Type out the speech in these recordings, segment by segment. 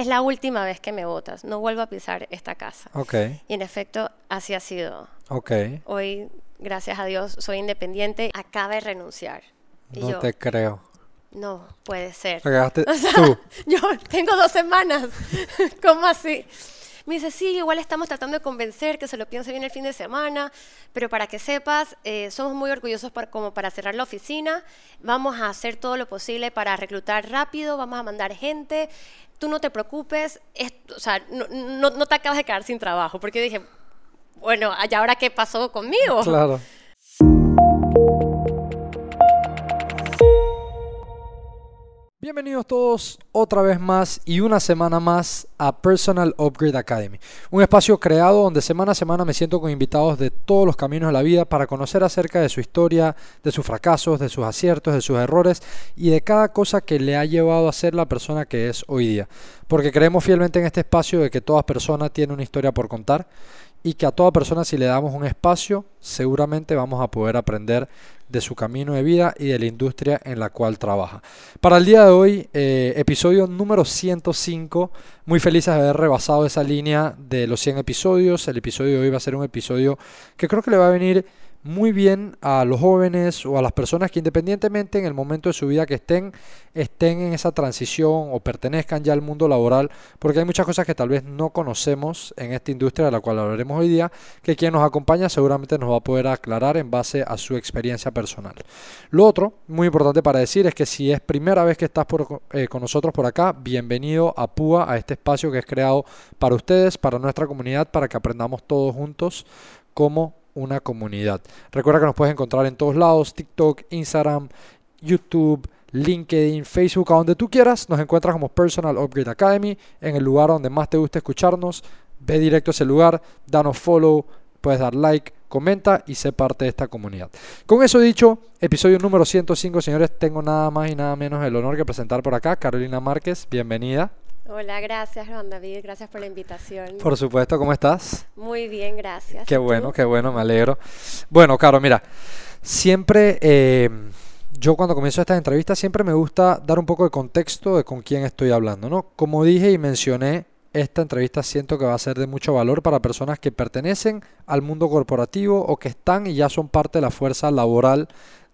es la última vez que me votas, no vuelvo a pisar esta casa. Ok, Y en efecto, así ha sido. ok. Hoy, gracias a Dios, soy independiente, acaba de renunciar. Y No yo, te creo. no, puede ser. O sea, tú. yo tengo dos semanas. ¿Cómo así? Me dice, sí, igual estamos tratando de convencer que se lo piense bien el fin de semana, pero para que sepas, eh, somos muy orgullosos por- como para cerrar la oficina, vamos a hacer todo lo posible para reclutar rápido, vamos a mandar gente, tú no te preocupes, es- o sea, no te acabas de quedar sin trabajo, porque dije, bueno, ¿y ahora qué pasó conmigo? Claro. Bienvenidos todos otra vez más y una semana más a Personal Upgrade Academy, un espacio creado donde semana a semana me siento con invitados de todos los caminos de la vida para conocer acerca de su historia, de sus fracasos, de sus aciertos, de sus errores y de cada cosa que le ha llevado a ser la persona que es hoy día. Porque creemos fielmente en este espacio de que toda persona tiene una historia por contar y que a toda persona si le damos un espacio seguramente vamos a poder aprender de su camino de vida y de la industria en la cual trabaja. Para el día de hoy, eh, episodio número 105, muy felices de haber rebasado esa línea de los 100 episodios. El episodio de hoy va a ser un episodio que creo que le va a venir muy bien a los jóvenes o a las personas que independientemente en el momento de su vida que estén, estén en esa transición o pertenezcan ya al mundo laboral, porque hay muchas cosas que tal vez no conocemos en esta industria de la cual hablaremos hoy día, que quien nos acompaña seguramente nos va a poder aclarar en base a su experiencia personal. Lo otro, muy importante para decir, es que si es primera vez que estás por- eh, con nosotros por acá, bienvenido a PUA, a este espacio que es creado para ustedes, para nuestra comunidad, para que aprendamos todos juntos como una comunidad. Recuerda que nos puedes encontrar en todos lados, TikTok, Instagram, YouTube, LinkedIn, Facebook, a donde tú quieras. Nos encuentras como Personal Upgrade Academy, en el lugar donde más te guste escucharnos. Ve directo a ese lugar, danos follow, puedes dar like, comenta y sé parte de esta comunidad. Con eso dicho, episodio número 105, señores, tengo nada más y nada menos el honor que presentar por acá Carolina Márquez, bienvenida. Hola, gracias Juan David, gracias por la invitación. Por supuesto, ¿cómo estás? Muy bien, gracias. Qué bueno, qué bueno, me alegro. Bueno, Caro, mira, siempre eh, yo cuando comienzo estas entrevistas siempre me gusta dar un poco de contexto de con quién estoy hablando, ¿no? Como dije y mencioné, esta entrevista siento que va a ser de mucho valor para personas que pertenecen al mundo corporativo o que están y ya son parte de la fuerza laboral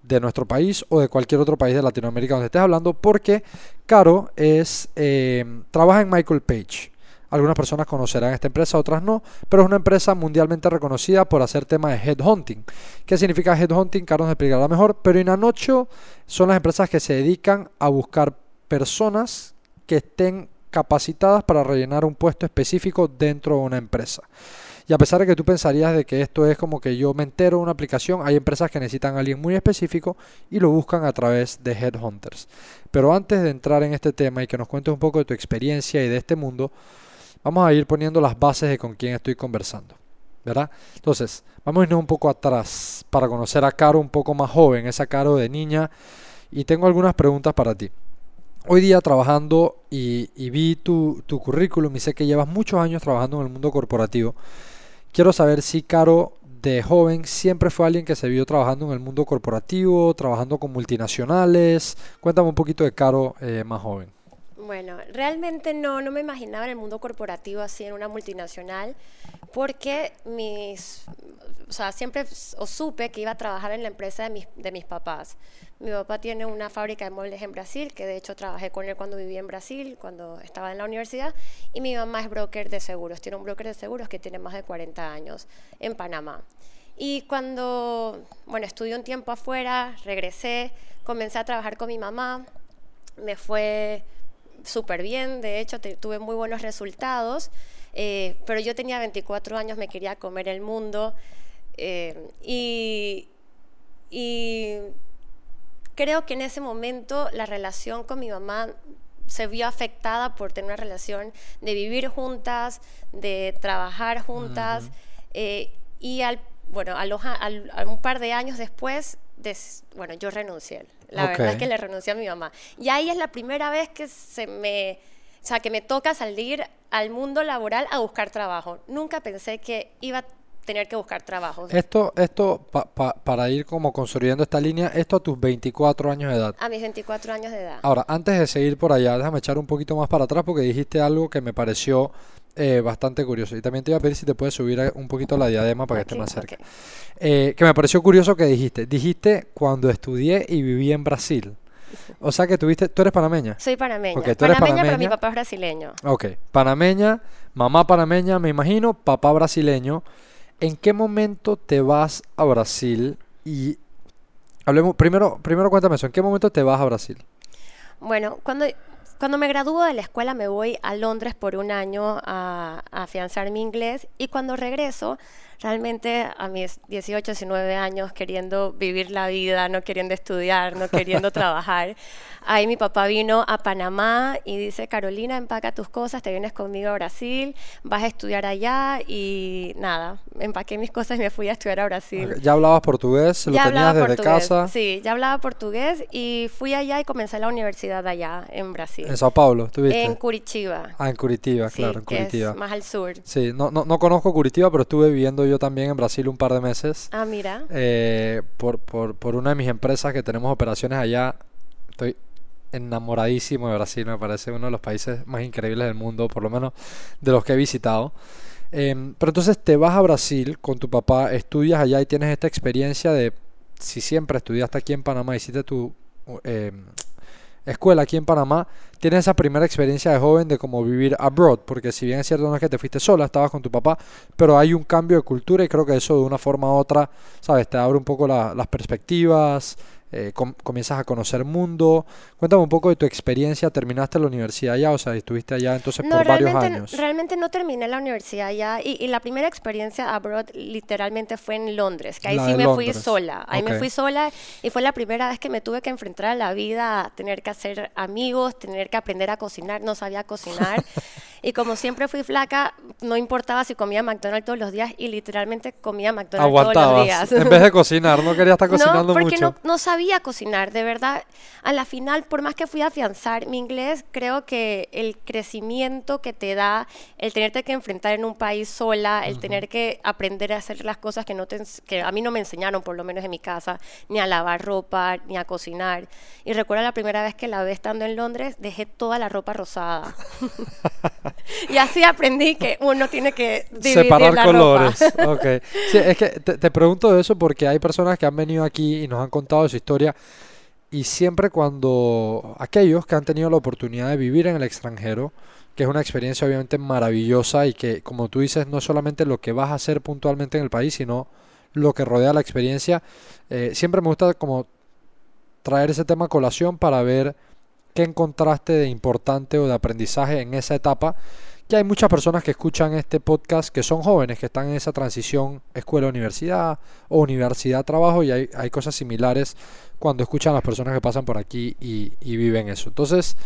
de nuestro país o de cualquier otro país de Latinoamérica donde estés hablando, porque Caro es eh, trabaja en Michael Page. Algunas personas conocerán esta empresa, otras no, pero es una empresa mundialmente reconocida por hacer temas de headhunting. ¿Qué significa headhunting? Carlos nos explicará mejor, pero en Anocho son las empresas que se dedican a buscar personas que estén capacitadas para rellenar un puesto específico dentro de una empresa. Y a pesar de que tú pensarías de que esto es como que yo me entero de una aplicación, hay empresas que necesitan a alguien muy específico y lo buscan a través de headhunters. Pero antes de entrar en este tema y que nos cuentes un poco de tu experiencia y de este mundo, vamos a ir poniendo las bases de con quién estoy conversando. ¿Verdad? Entonces, vamos a irnos un poco atrás para conocer a Caro un poco más joven, esa Caro de niña. Y tengo algunas preguntas para ti. Hoy día trabajando y, vi tu currículum y sé que llevas muchos años trabajando en el mundo corporativo. Quiero saber si Caro de joven siempre fue alguien que se vio trabajando en el mundo corporativo, trabajando con multinacionales. Cuéntame un poquito de Caro eh, más joven. Bueno, realmente no, no me imaginaba en el mundo corporativo así en una multinacional, porque mis, o sea, siempre o supe que iba a trabajar en la empresa de mis, de mis papás. Mi papá tiene una fábrica de muebles en Brasil, que de hecho trabajé con él cuando vivía en Brasil, cuando estaba en la universidad, y mi mamá es broker de seguros, tiene un broker de seguros que tiene más de 40 años en Panamá. Y cuando, bueno, estudié un tiempo afuera, regresé, comencé a trabajar con mi mamá, me fue súper bien, de hecho te- tuve muy buenos resultados, eh, pero yo tenía 24 años, me quería comer el mundo eh, y, y creo que en ese momento la relación con mi mamá se vio afectada por tener una relación de vivir juntas, de trabajar juntas eh, y al, bueno, a, los a- un par de años después, des- bueno, yo renuncié. La verdad es que le renuncié a mi mamá. Y ahí es la primera vez que se me, o sea, que me toca salir al mundo laboral a buscar trabajo. Nunca pensé que iba a tener que buscar trabajo. Esto, esto pa- pa- para ir como construyendo esta línea, esto a tus 24 años de edad. A mis 24 años de edad. Ahora, antes de seguir por allá, déjame echar un poquito más para atrás porque dijiste algo que me pareció eh, bastante curioso. Y también te iba a pedir si te puedes subir un poquito la diadema para que esté más cerca. Eh, que me pareció curioso que dijiste. Dijiste cuando estudié y viví en Brasil. O sea que tuviste, tú eres panameña. Soy panameña. Ok, tú eres panameña, pero mi panameña. papá es brasileño. Ok, panameña, mamá panameña, me imagino, papá brasileño. ¿En qué momento te vas a Brasil? Y hablemos, primero, primero cuéntame eso, ¿en qué momento te vas a Brasil? Bueno, cuando, cuando me gradúo de la escuela me voy a Londres por un año a, afianzar mi inglés y cuando regreso, realmente a mis 18, 19 años, queriendo vivir la vida, no queriendo estudiar, no queriendo trabajar, ahí mi papá vino a Panamá y dice, Carolina, empaca tus cosas, te vienes conmigo a Brasil, vas a estudiar allá y nada, empaqué mis cosas y me fui a estudiar a Brasil. ¿Ya hablabas portugués? ¿Lo Ya tenías desde portugués, casa? Sí, ya hablaba portugués y fui allá y comencé la universidad allá en Brasil. ¿En Sao Paulo? ¿Estuviste? En Curitiba. Ah, en Curitiba, sí, claro, en que Curitiba. es más al sur. Sí, no, no, no conozco Curitiba, pero estuve viviendo yo también en Brasil un par de meses. Ah, mira. eh, por, por, por una de mis empresas que tenemos operaciones allá. Estoy enamoradísimo de Brasil, me parece uno de los países más increíbles del mundo, por lo menos de los que he visitado. Em, pero entonces te vas a Brasil con tu papá, estudias allá y tienes esta experiencia de, si siempre estudiaste aquí en Panamá, hiciste tu em, escuela aquí en Panamá, tienes esa primera experiencia de joven de cómo vivir abroad, porque si bien es cierto no es que te fuiste sola, estabas con tu papá, pero hay un cambio de cultura y creo que eso de una forma u otra, sabes, te abre un poco la- las perspectivas, eh, com- comienzas a conocer mundo. Cuéntame un poco de tu experiencia, terminaste la universidad allá, o sea, estuviste allá entonces No, por varios años. realmente no terminé la universidad allá y, y la primera experiencia abroad literalmente fue en Londres, que ahí La sí me fui Londres. sola. Ahí Ok. me fui sola y fue la primera vez que me tuve que enfrentar a la vida, a tener que hacer amigos, tener que aprender a cocinar, no sabía cocinar. y como siempre fui flaca, no importaba si comía McDonald's todos los días y literalmente comía McDonald's todos los Aguantabas, días. en vez de cocinar, no querías estar cocinando no, porque mucho. No, no sabía cocinar, de verdad. A la final, por más que fui a afianzar mi inglés, creo que el crecimiento que te da el tenerte que enfrentar en un país sola, el tener que aprender a hacer las cosas que, no te, que a mí no me enseñaron, por lo menos en mi casa, ni a lavar ropa, ni a cocinar. Y recuerdo la primera vez que lavé estando en Londres, dejé toda la ropa rosada. y así aprendí que uno tiene que dividir Separar la colores. ropa. Ok. Sí, es que te, te pregunto eso porque hay personas que han venido aquí y nos han contado su historia. Y siempre cuando aquellos que han tenido la oportunidad de vivir en el extranjero, que es una experiencia obviamente maravillosa y que, como tú dices, no es solamente lo que vas a hacer puntualmente en el país, sino lo que rodea la experiencia. eh, siempre me gusta como traer ese tema a colación para ver qué encontraste de importante o de aprendizaje en esa etapa hay muchas personas que escuchan este podcast que son jóvenes, que están en esa transición escuela-universidad o universidad-trabajo y hay, hay cosas similares cuando escuchan a las personas que pasan por aquí y viven eso. Entonces,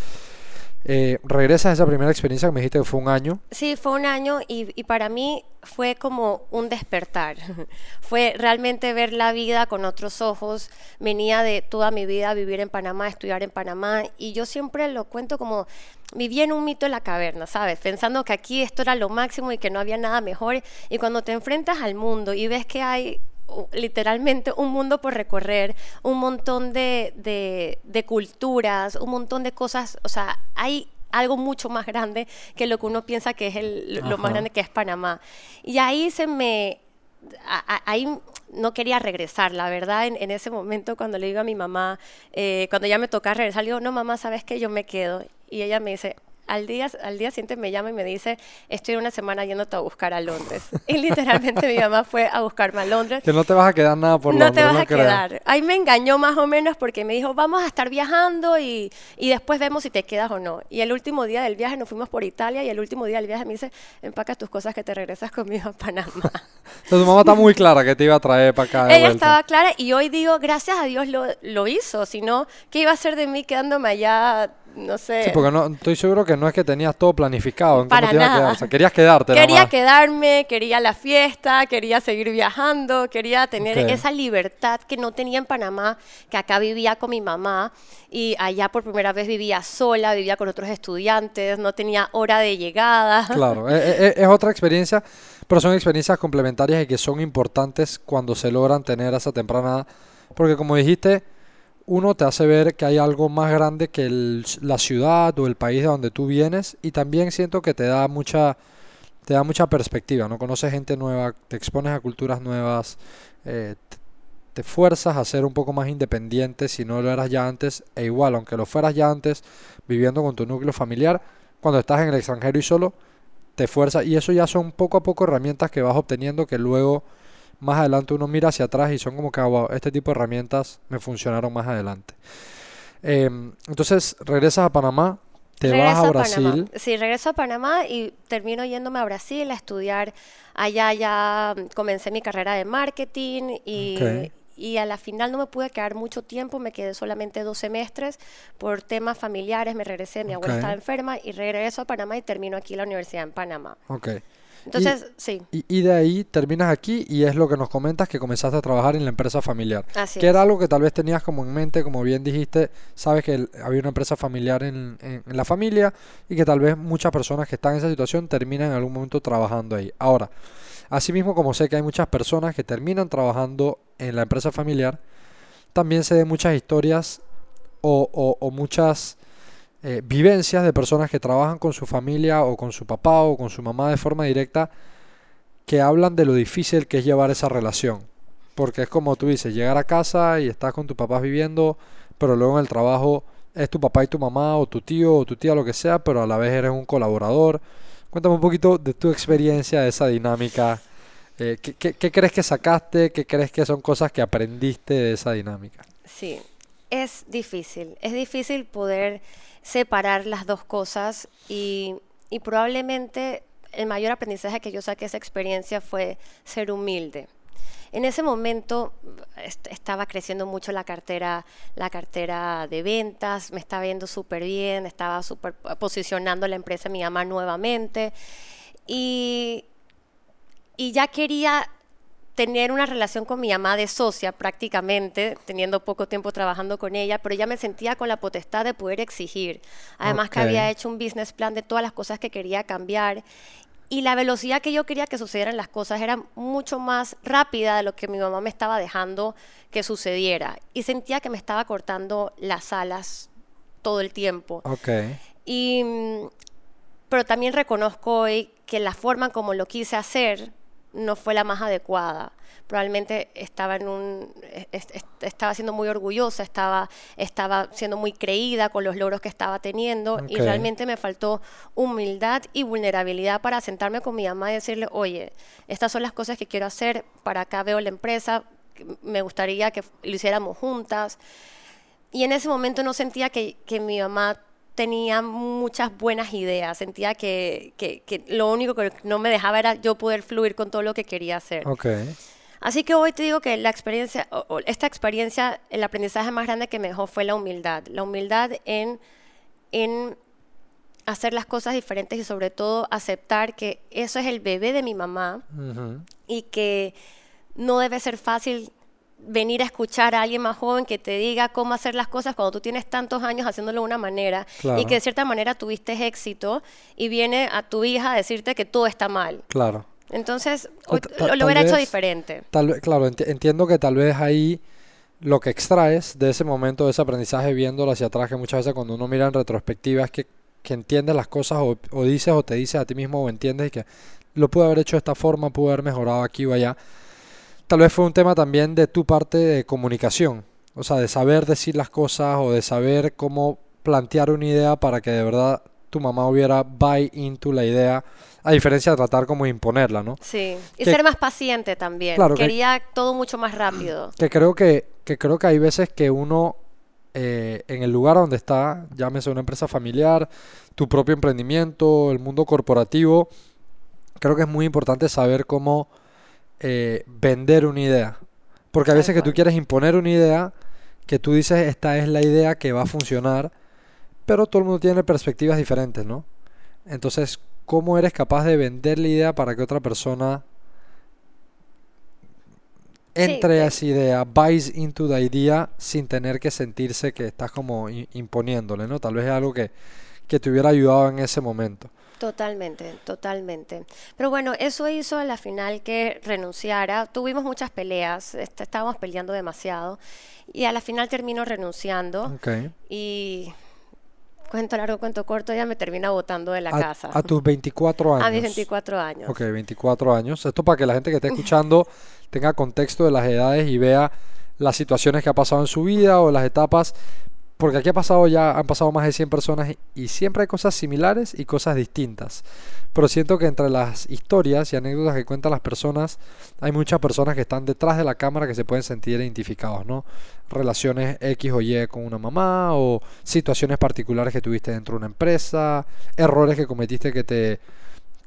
eh, regresas a esa primera experiencia que me dijiste que fue un año. Sí, fue un año y, y para mí fue como un despertar. fue realmente ver la vida con otros ojos. Venía de toda mi vida vivir en Panamá, estudiar en Panamá y yo siempre lo cuento como vivía en un mito en la caverna, ¿sabes? Pensando que aquí esto era lo máximo y que no había nada mejor. Y cuando te enfrentas al mundo y ves que hay literalmente un mundo por recorrer, un montón de, de, de culturas, un montón de cosas, o sea, hay algo mucho más grande que lo que uno piensa que es el, lo más grande que es Panamá. Y ahí se me... a- a- Ahí no quería regresar, la verdad, en, en ese momento cuando le digo a mi mamá, eh, cuando ya me toca regresar, le digo, no mamá, ¿sabes qué? Yo me quedo. Y ella me dice, al día, al día siguiente me llama y me dice, estoy una semana yéndote a buscar a Londres. Y literalmente mi mamá fue a buscarme a Londres. Que no te vas a quedar nada por no Londres, te vas a creo. quedar. Ahí me engañó más o menos porque me dijo, vamos a estar viajando y, y después vemos si te quedas o no. Y el último día del viaje nos fuimos por Italia y el último día del viaje me dice, empaca tus cosas que te regresas conmigo a Panamá. Entonces, tu mamá está muy clara que te iba a traer para acá de Ella vuelta. estaba clara y hoy digo, gracias a Dios lo, lo hizo, si no, ¿qué iba a hacer de mí quedándome allá no sé. Sí, porque no, estoy seguro que no es que tenías todo planificado. En Para nada. quedar. O sea, querías quedarte. Quería quedarme, quería la fiesta, quería seguir viajando, quería tener esa libertad que no tenía en Panamá, que acá vivía con mi mamá y allá por primera vez vivía sola, vivía con otros estudiantes, no tenía hora de llegada. Claro, e- e- e- es, otra experiencia, pero son experiencias complementarias y que son importantes cuando se logran tener a esa temprana porque como dijiste, uno te hace ver que hay algo más grande que el- la ciudad o el país de donde tú vienes y también siento que te da mucha, te da mucha perspectiva, ¿no? Conoces gente nueva, te expones a culturas nuevas, eh, te, fuerzas a ser un poco más independiente si no lo eras ya antes, e igual, aunque lo fueras ya antes, viviendo con tu núcleo familiar, cuando estás en el extranjero y solo, te fuerza y eso ya son poco a poco herramientas que vas obteniendo que luego más adelante uno mira hacia atrás y son como que, ah, wow, este tipo de herramientas me funcionaron más adelante. Em, entonces regresas a Panamá, te Regreso vas a Panamá. Brasil. Sí, regreso a Panamá y termino yéndome a Brasil a estudiar. Allá ya comencé mi carrera de marketing y, y a la final no me pude quedar mucho tiempo, me quedé solamente dos semestres por temas familiares, me regresé, mi abuela estaba enferma y regreso a Panamá y termino aquí la universidad en Panamá. Ok. Entonces, sí, Y, y de ahí terminas aquí y es lo que nos comentas que comenzaste a trabajar en la empresa familiar. así Que es. era algo que tal vez tenías como en mente, como bien dijiste, sabes que el- había una empresa familiar en, en- en la familia y que tal vez muchas personas que están en esa situación terminan en algún momento trabajando ahí. Ahora, asimismo como sé que hay muchas personas que terminan trabajando en la empresa familiar, también sé de muchas historias o, o- o muchas eh, vivencias de personas que trabajan con su familia o con su papá o con su mamá de forma directa que hablan de lo difícil que es llevar esa relación. Porque es como tú dices, llegar a casa y estás con tus papás viviendo, pero luego en el trabajo es tu papá y tu mamá o tu tío o tu tía, lo que sea, pero a la vez eres un colaborador. Cuéntame un poquito de tu experiencia, de esa dinámica. Eh, ¿qué, qué- qué crees que sacaste? ¿Qué crees que son cosas que aprendiste de esa dinámica? Sí, es difícil. Es difícil poder separar las dos cosas y, y probablemente el mayor aprendizaje que yo saqué de esa experiencia fue ser humilde. En ese momento est- estaba creciendo mucho la cartera, la cartera de ventas, me estaba yendo súper bien, estaba súper posicionando la empresa mi mamá nuevamente y, y ya quería tener una relación con mi mamá de socia prácticamente, teniendo poco tiempo trabajando con ella, pero ya me sentía con la potestad de poder exigir. Además que había hecho un business plan de todas las cosas que quería cambiar y la velocidad que yo quería que sucedieran las cosas era mucho más rápida de lo que mi mamá me estaba dejando que sucediera. Y sentía que me estaba cortando las alas todo el tiempo. Ok. Y, mm, pero también reconozco hoy que la forma como lo quise hacer no fue la más adecuada. Probablemente estaba en un es- es- estaba siendo muy orgullosa, estaba estaba siendo muy creída con los logros que estaba teniendo y realmente me faltó humildad y vulnerabilidad para sentarme con mi mamá y decirle, "Oye, estas son las cosas que quiero hacer, para acá veo la empresa, me gustaría que lo hiciéramos juntas." Y en ese momento no sentía que, que mi mamá tenía muchas buenas ideas, sentía que, que- que lo único que no me dejaba era yo poder fluir con todo lo que quería hacer. Ok. Así que hoy te digo que la experiencia, esta experiencia, el aprendizaje más grande que me dejó fue la humildad. La humildad en, en hacer las cosas diferentes y sobre todo aceptar que eso es el bebé de mi mamá Ujú. y que no debe ser fácil venir a escuchar a alguien más joven que te diga cómo hacer las cosas cuando tú tienes tantos años haciéndolo de una manera Claro. y que de cierta manera tuviste éxito y viene a tu hija a decirte que todo está mal. Claro. Entonces, O ta- lo, ta- lo tal hubiera hecho diferente. Tal vez, claro, enti- entiendo que tal vez ahí lo que extraes de ese momento, de ese aprendizaje, viéndolo hacia atrás, que muchas veces cuando uno mira en retrospectiva es que, que entiendes las cosas o, o dices o te dices a ti mismo o entiendes y que lo pude haber hecho de esta forma, pude haber mejorado aquí o allá. Tal vez fue un tema también de tu parte de comunicación, o sea, de saber decir las cosas o de saber cómo plantear una idea para que de verdad tu mamá hubiera buy into la idea, a diferencia de tratar como de imponerla, ¿no? Sí, y que- ser más paciente también. Claro, que- Quería todo mucho más rápido. Que creo que, que creo que hay veces que uno eh, en el lugar donde está, llámese una empresa familiar, tu propio emprendimiento, el mundo corporativo, creo que es muy importante saber cómo eh, vender una idea. Porque a veces que tú quieres imponer una idea, que tú dices esta es la idea que va a funcionar, pero todo el mundo tiene perspectivas diferentes, ¿no? Entonces, ¿cómo eres capaz de vender la idea para que otra persona entre a esa idea, buys into the idea sin tener que sentirse que estás como imponiéndole, ¿no? Tal vez es algo que, que te hubiera ayudado en ese momento. Totalmente, totalmente. Pero bueno, eso hizo a la final que renunciara. Tuvimos muchas peleas, este, estábamos peleando demasiado y a la final terminó renunciando. Okay. Y cuento largo, cuento corto, ella me termina votando de la casa. A tus 24 años. A mis 24 años. Ok, 24 años. Esto para que la gente que esté escuchando tenga contexto de las edades y vea las situaciones que ha pasado en su vida o las etapas porque aquí ha pasado ya, han pasado más de 100 personas y siempre hay cosas similares y cosas distintas. Pero siento que entre las historias y anécdotas que cuentan las personas, hay muchas personas que están detrás de la cámara que se pueden sentir identificados, ¿no? Relaciones X o Y con una mamá o situaciones particulares que tuviste dentro de una empresa, errores que cometiste que te,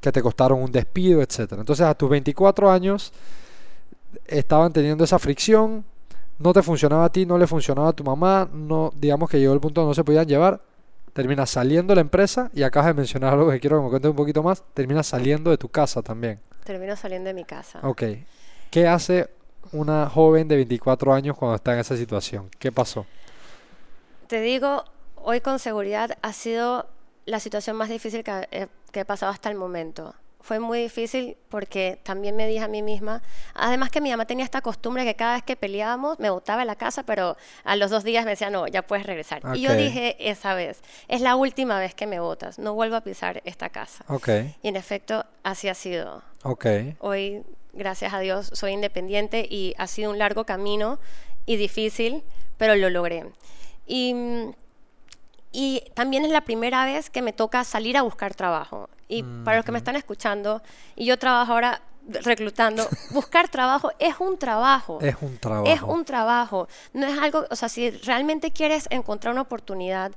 que te costaron un despido, etc. Entonces a tus 24 años estaban teniendo esa fricción, no te funcionaba a ti, no le funcionaba a tu mamá, no, digamos que llegó el punto donde no se podían llevar, terminas saliendo de la empresa y acabas de mencionar algo que quiero que me cuentes un poquito más, terminas saliendo de tu casa también. Termino saliendo de mi casa. Ok. ¿Qué hace una joven de 24 años cuando está en esa situación? ¿Qué pasó? Te digo, hoy con seguridad ha sido la situación más difícil que que he pasado hasta el momento fue muy difícil porque también me dije a mí misma, además que mi mamá tenía esta costumbre que cada vez que peleábamos me botaba la casa, pero a los dos días me decía, no, ya puedes regresar. Y yo dije esa vez, es la última vez que me botas, no vuelvo a pisar esta casa. Okay. Y en efecto, así ha sido. Okay. Hoy, gracias a Dios, soy independiente y ha sido un largo camino y difícil, pero lo logré. Y mm, y también es la primera vez que me toca salir a buscar trabajo. Y para los que me están escuchando, y yo trabajo ahora reclutando, buscar trabajo es un trabajo. Es un trabajo. Es un trabajo. No es algo, o sea, si realmente quieres encontrar una oportunidad,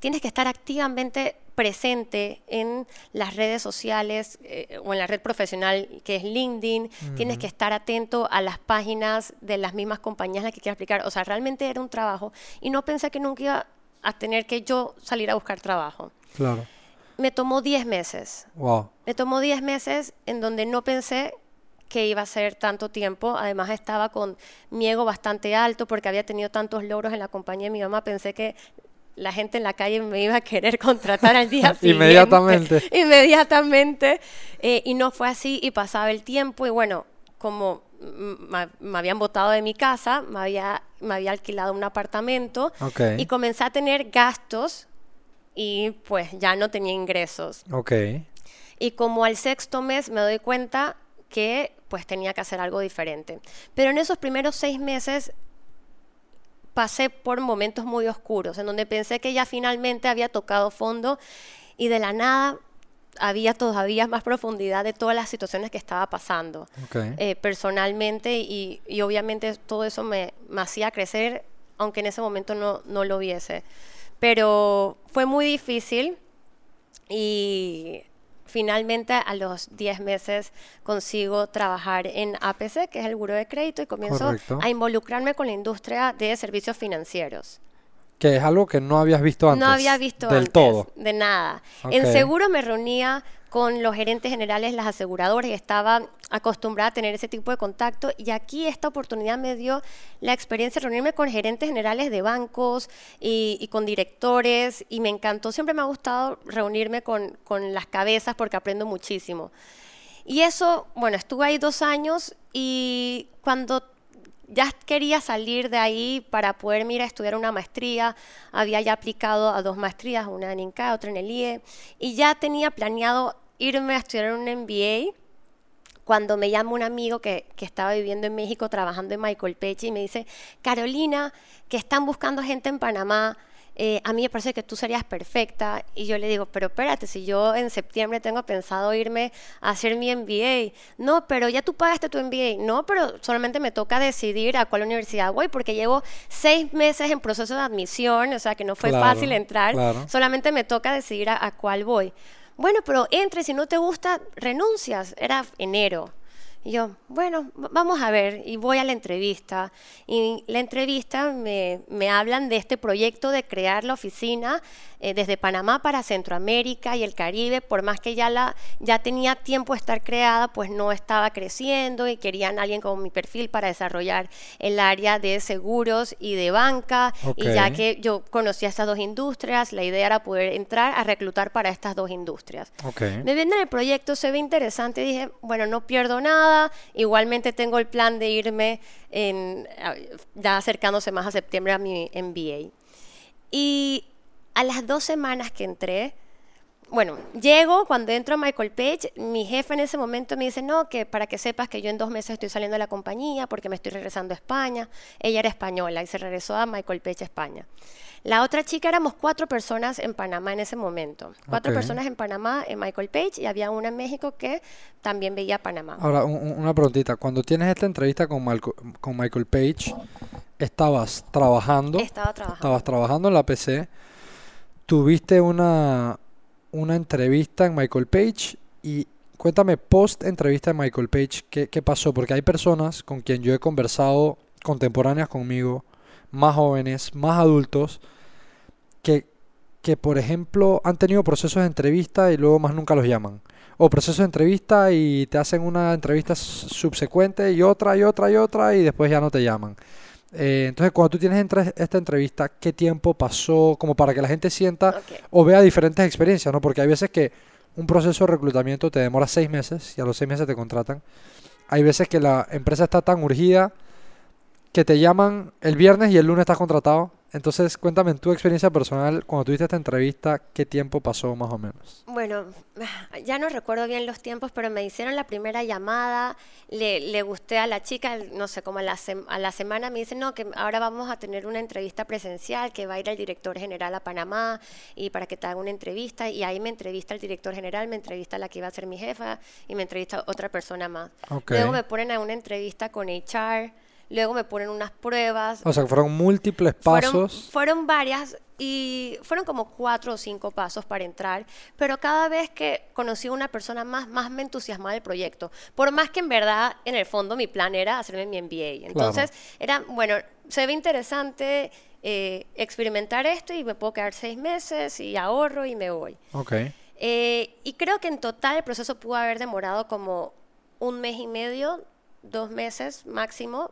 tienes que estar activamente presente en las redes sociales eh, o en la red profesional que es LinkedIn, tienes que estar atento a las páginas de las mismas compañías a las que quieras aplicar. O sea, realmente era un trabajo y no pensé que nunca iba a tener que yo salir a buscar trabajo. Claro. Me tomó 10 meses. Wow. Me tomó 10 meses en donde no pensé que iba a ser tanto tiempo. Además estaba con mi ego bastante alto porque había tenido tantos logros en la compañía de mi mamá. Pensé que la gente en la calle me iba a querer contratar al día siguiente. Inmediatamente. Inmediatamente. Eh, y no fue así y pasaba el tiempo y bueno, como me habían botado de mi casa, me había, me había alquilado un apartamento y comencé a tener gastos y pues ya no tenía ingresos. Okay. Y como al sexto mes me doy cuenta que pues tenía que hacer algo diferente. Pero en esos primeros seis meses pasé por momentos muy oscuros, en donde pensé que ya finalmente había tocado fondo y de la nada había todavía más profundidad de todas las situaciones que estaba pasando eh, personalmente y, obviamente todo eso me, hacía crecer, aunque en ese momento no, no lo viese. Pero fue muy difícil y finalmente a los 10 meses consigo trabajar en APC, que es el Buró de Crédito, y comienzo a involucrarme con la industria de servicios financieros. Que es algo que no habías visto antes. No había visto del antes, todo. De nada. En seguro me reunía con los gerentes generales, las aseguradoras, y estaba acostumbrada a tener ese tipo de contacto. Y aquí esta oportunidad me dio la experiencia de reunirme con gerentes generales de bancos y, con directores. Y me encantó, siempre me ha gustado reunirme con, con las cabezas porque aprendo muchísimo. Y eso, bueno, estuve ahí dos años y cuando ya quería salir de ahí para poder ir a estudiar una maestría. Había ya aplicado a dos maestrías, una en INCA, otra en el IE, y ya tenía planeado irme a estudiar un MBA cuando me llama un amigo que, que, estaba viviendo en México trabajando en Michael Page y me dice, Carolina, que están buscando gente en Panamá eh, a mí me parece que tú serías perfecta. Y yo le digo, pero espérate, si yo en septiembre tengo pensado irme a hacer mi MBA. No, pero ya tú pagaste tu MBA. No, pero solamente me toca decidir a cuál universidad voy, porque llevo seis meses en proceso de admisión, o sea que no fue fácil entrar. Solamente me toca decidir a, a cuál voy. Bueno, pero entre, si no te gusta, renuncias. Era enero. Y yo, bueno, vamos a ver, y voy a la entrevista. Y la entrevista me, me hablan de este proyecto de crear la oficina eh, desde Panamá para Centroamérica y el Caribe, por más que ya, la, ya tenía tiempo de estar creada, pues no estaba creciendo y querían alguien con mi perfil para desarrollar el área de seguros y de banca. Y ya que yo conocía estas dos industrias, la idea era poder entrar a reclutar para estas dos industrias. Ok. Me venden el proyecto, se ve interesante. Dije, bueno, no pierdo nada. Igualmente tengo el plan de irme en, ya acercándose más a septiembre a mi MBA. Y a las dos semanas que entré, bueno, llego, cuando entro a Michael Page, mi jefe en ese momento me dice, no, que para que sepas que yo en dos meses estoy saliendo de la compañía porque me estoy regresando a España. Ella era española y se regresó a Michael Page España. La otra chica éramos cuatro personas en Panamá en ese momento. Cuatro personas en Panamá, en Michael Page, y había una en México que también veía Panamá. Ahora, un- un- una preguntita. Cuando tienes esta entrevista con, Malco- con Michael Page, estabas trabajando, Estaba trabajando. estabas trabajando en la PC, tuviste una, una entrevista en Michael Page y cuéntame post entrevista en Michael Page, ¿qué, qué pasó? Porque hay personas con quien yo he conversado, contemporáneas conmigo, más jóvenes, más adultos, que, que por ejemplo han tenido procesos de entrevista y luego más nunca los llaman. O procesos de entrevista y te hacen una entrevista subsecuente y otra y otra y otra y después ya no te llaman. Eh, entonces, cuando tú tienes esta entrevista, ¿qué tiempo pasó? Como para que la gente sienta o vea diferentes experiencias, ¿no? Porque hay veces que un proceso de reclutamiento te demora seis meses y a los seis meses te contratan. Hay veces que la empresa está tan urgida que te llaman el viernes y el lunes estás contratado. Entonces, cuéntame en tu experiencia personal, cuando tuviste esta entrevista, ¿qué tiempo pasó más o menos? Bueno, ya no recuerdo bien los tiempos, pero me hicieron la primera llamada, le, le gusté a la chica, no sé, como a la, sem- a la semana me dicen, no, que ahora vamos a tener una entrevista presencial, que va a ir el director general a Panamá y para que te haga una entrevista, y ahí me entrevista el director general, me entrevista la que iba a ser mi jefa y me entrevista otra persona más. Ok. Luego me ponen a una entrevista con HR, luego me ponen unas pruebas, O sea, fueron múltiples fueron, pasos. fueron varias y fueron como cuatro o cinco pasos para entrar, pero cada vez que conocí a una persona más, más me entusiasmaba el proyecto. Por más que en verdad, en el fondo, mi plan era hacerme mi MBA. Entonces, era, bueno, se ve interesante eh, experimentar esto y me puedo quedar seis meses y ahorro y me voy. Ok. Eh, y creo que en total el proceso pudo haber demorado como un mes y medio, dos meses máximo,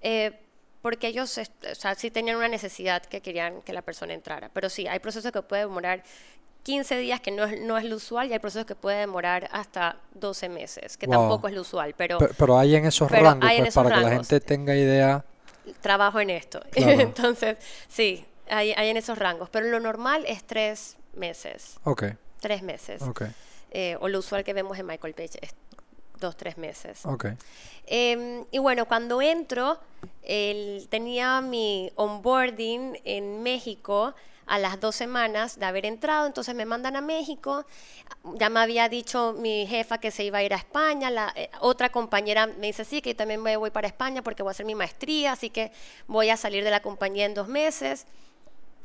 eh, porque ellos o sea, sí tenían una necesidad que querían que la persona entrara. Pero sí, hay procesos que pueden demorar 15 días, que no es, no es lo usual, y hay procesos que pueden demorar hasta 12 meses, que Wow. tampoco es lo usual, pero Pe- Pero hay en esos pero rangos, hay en pues, esos para que la rangos. gente tenga idea. trabajo en esto. Claro. Entonces, sí, hay, hay en esos rangos, pero lo normal es tres meses, Ok, tres meses. ok, Eh, o lo usual que vemos en Michael Page es dos, tres meses. Em, y bueno, cuando entro, el- tenía mi onboarding en México a las dos semanas de haber entrado, entonces me mandan a México, ya me había dicho mi jefa que se iba a ir a España, la eh, otra compañera me dice, sí, que yo también me voy para España porque voy a hacer mi maestría, así que voy a salir de la compañía en dos meses,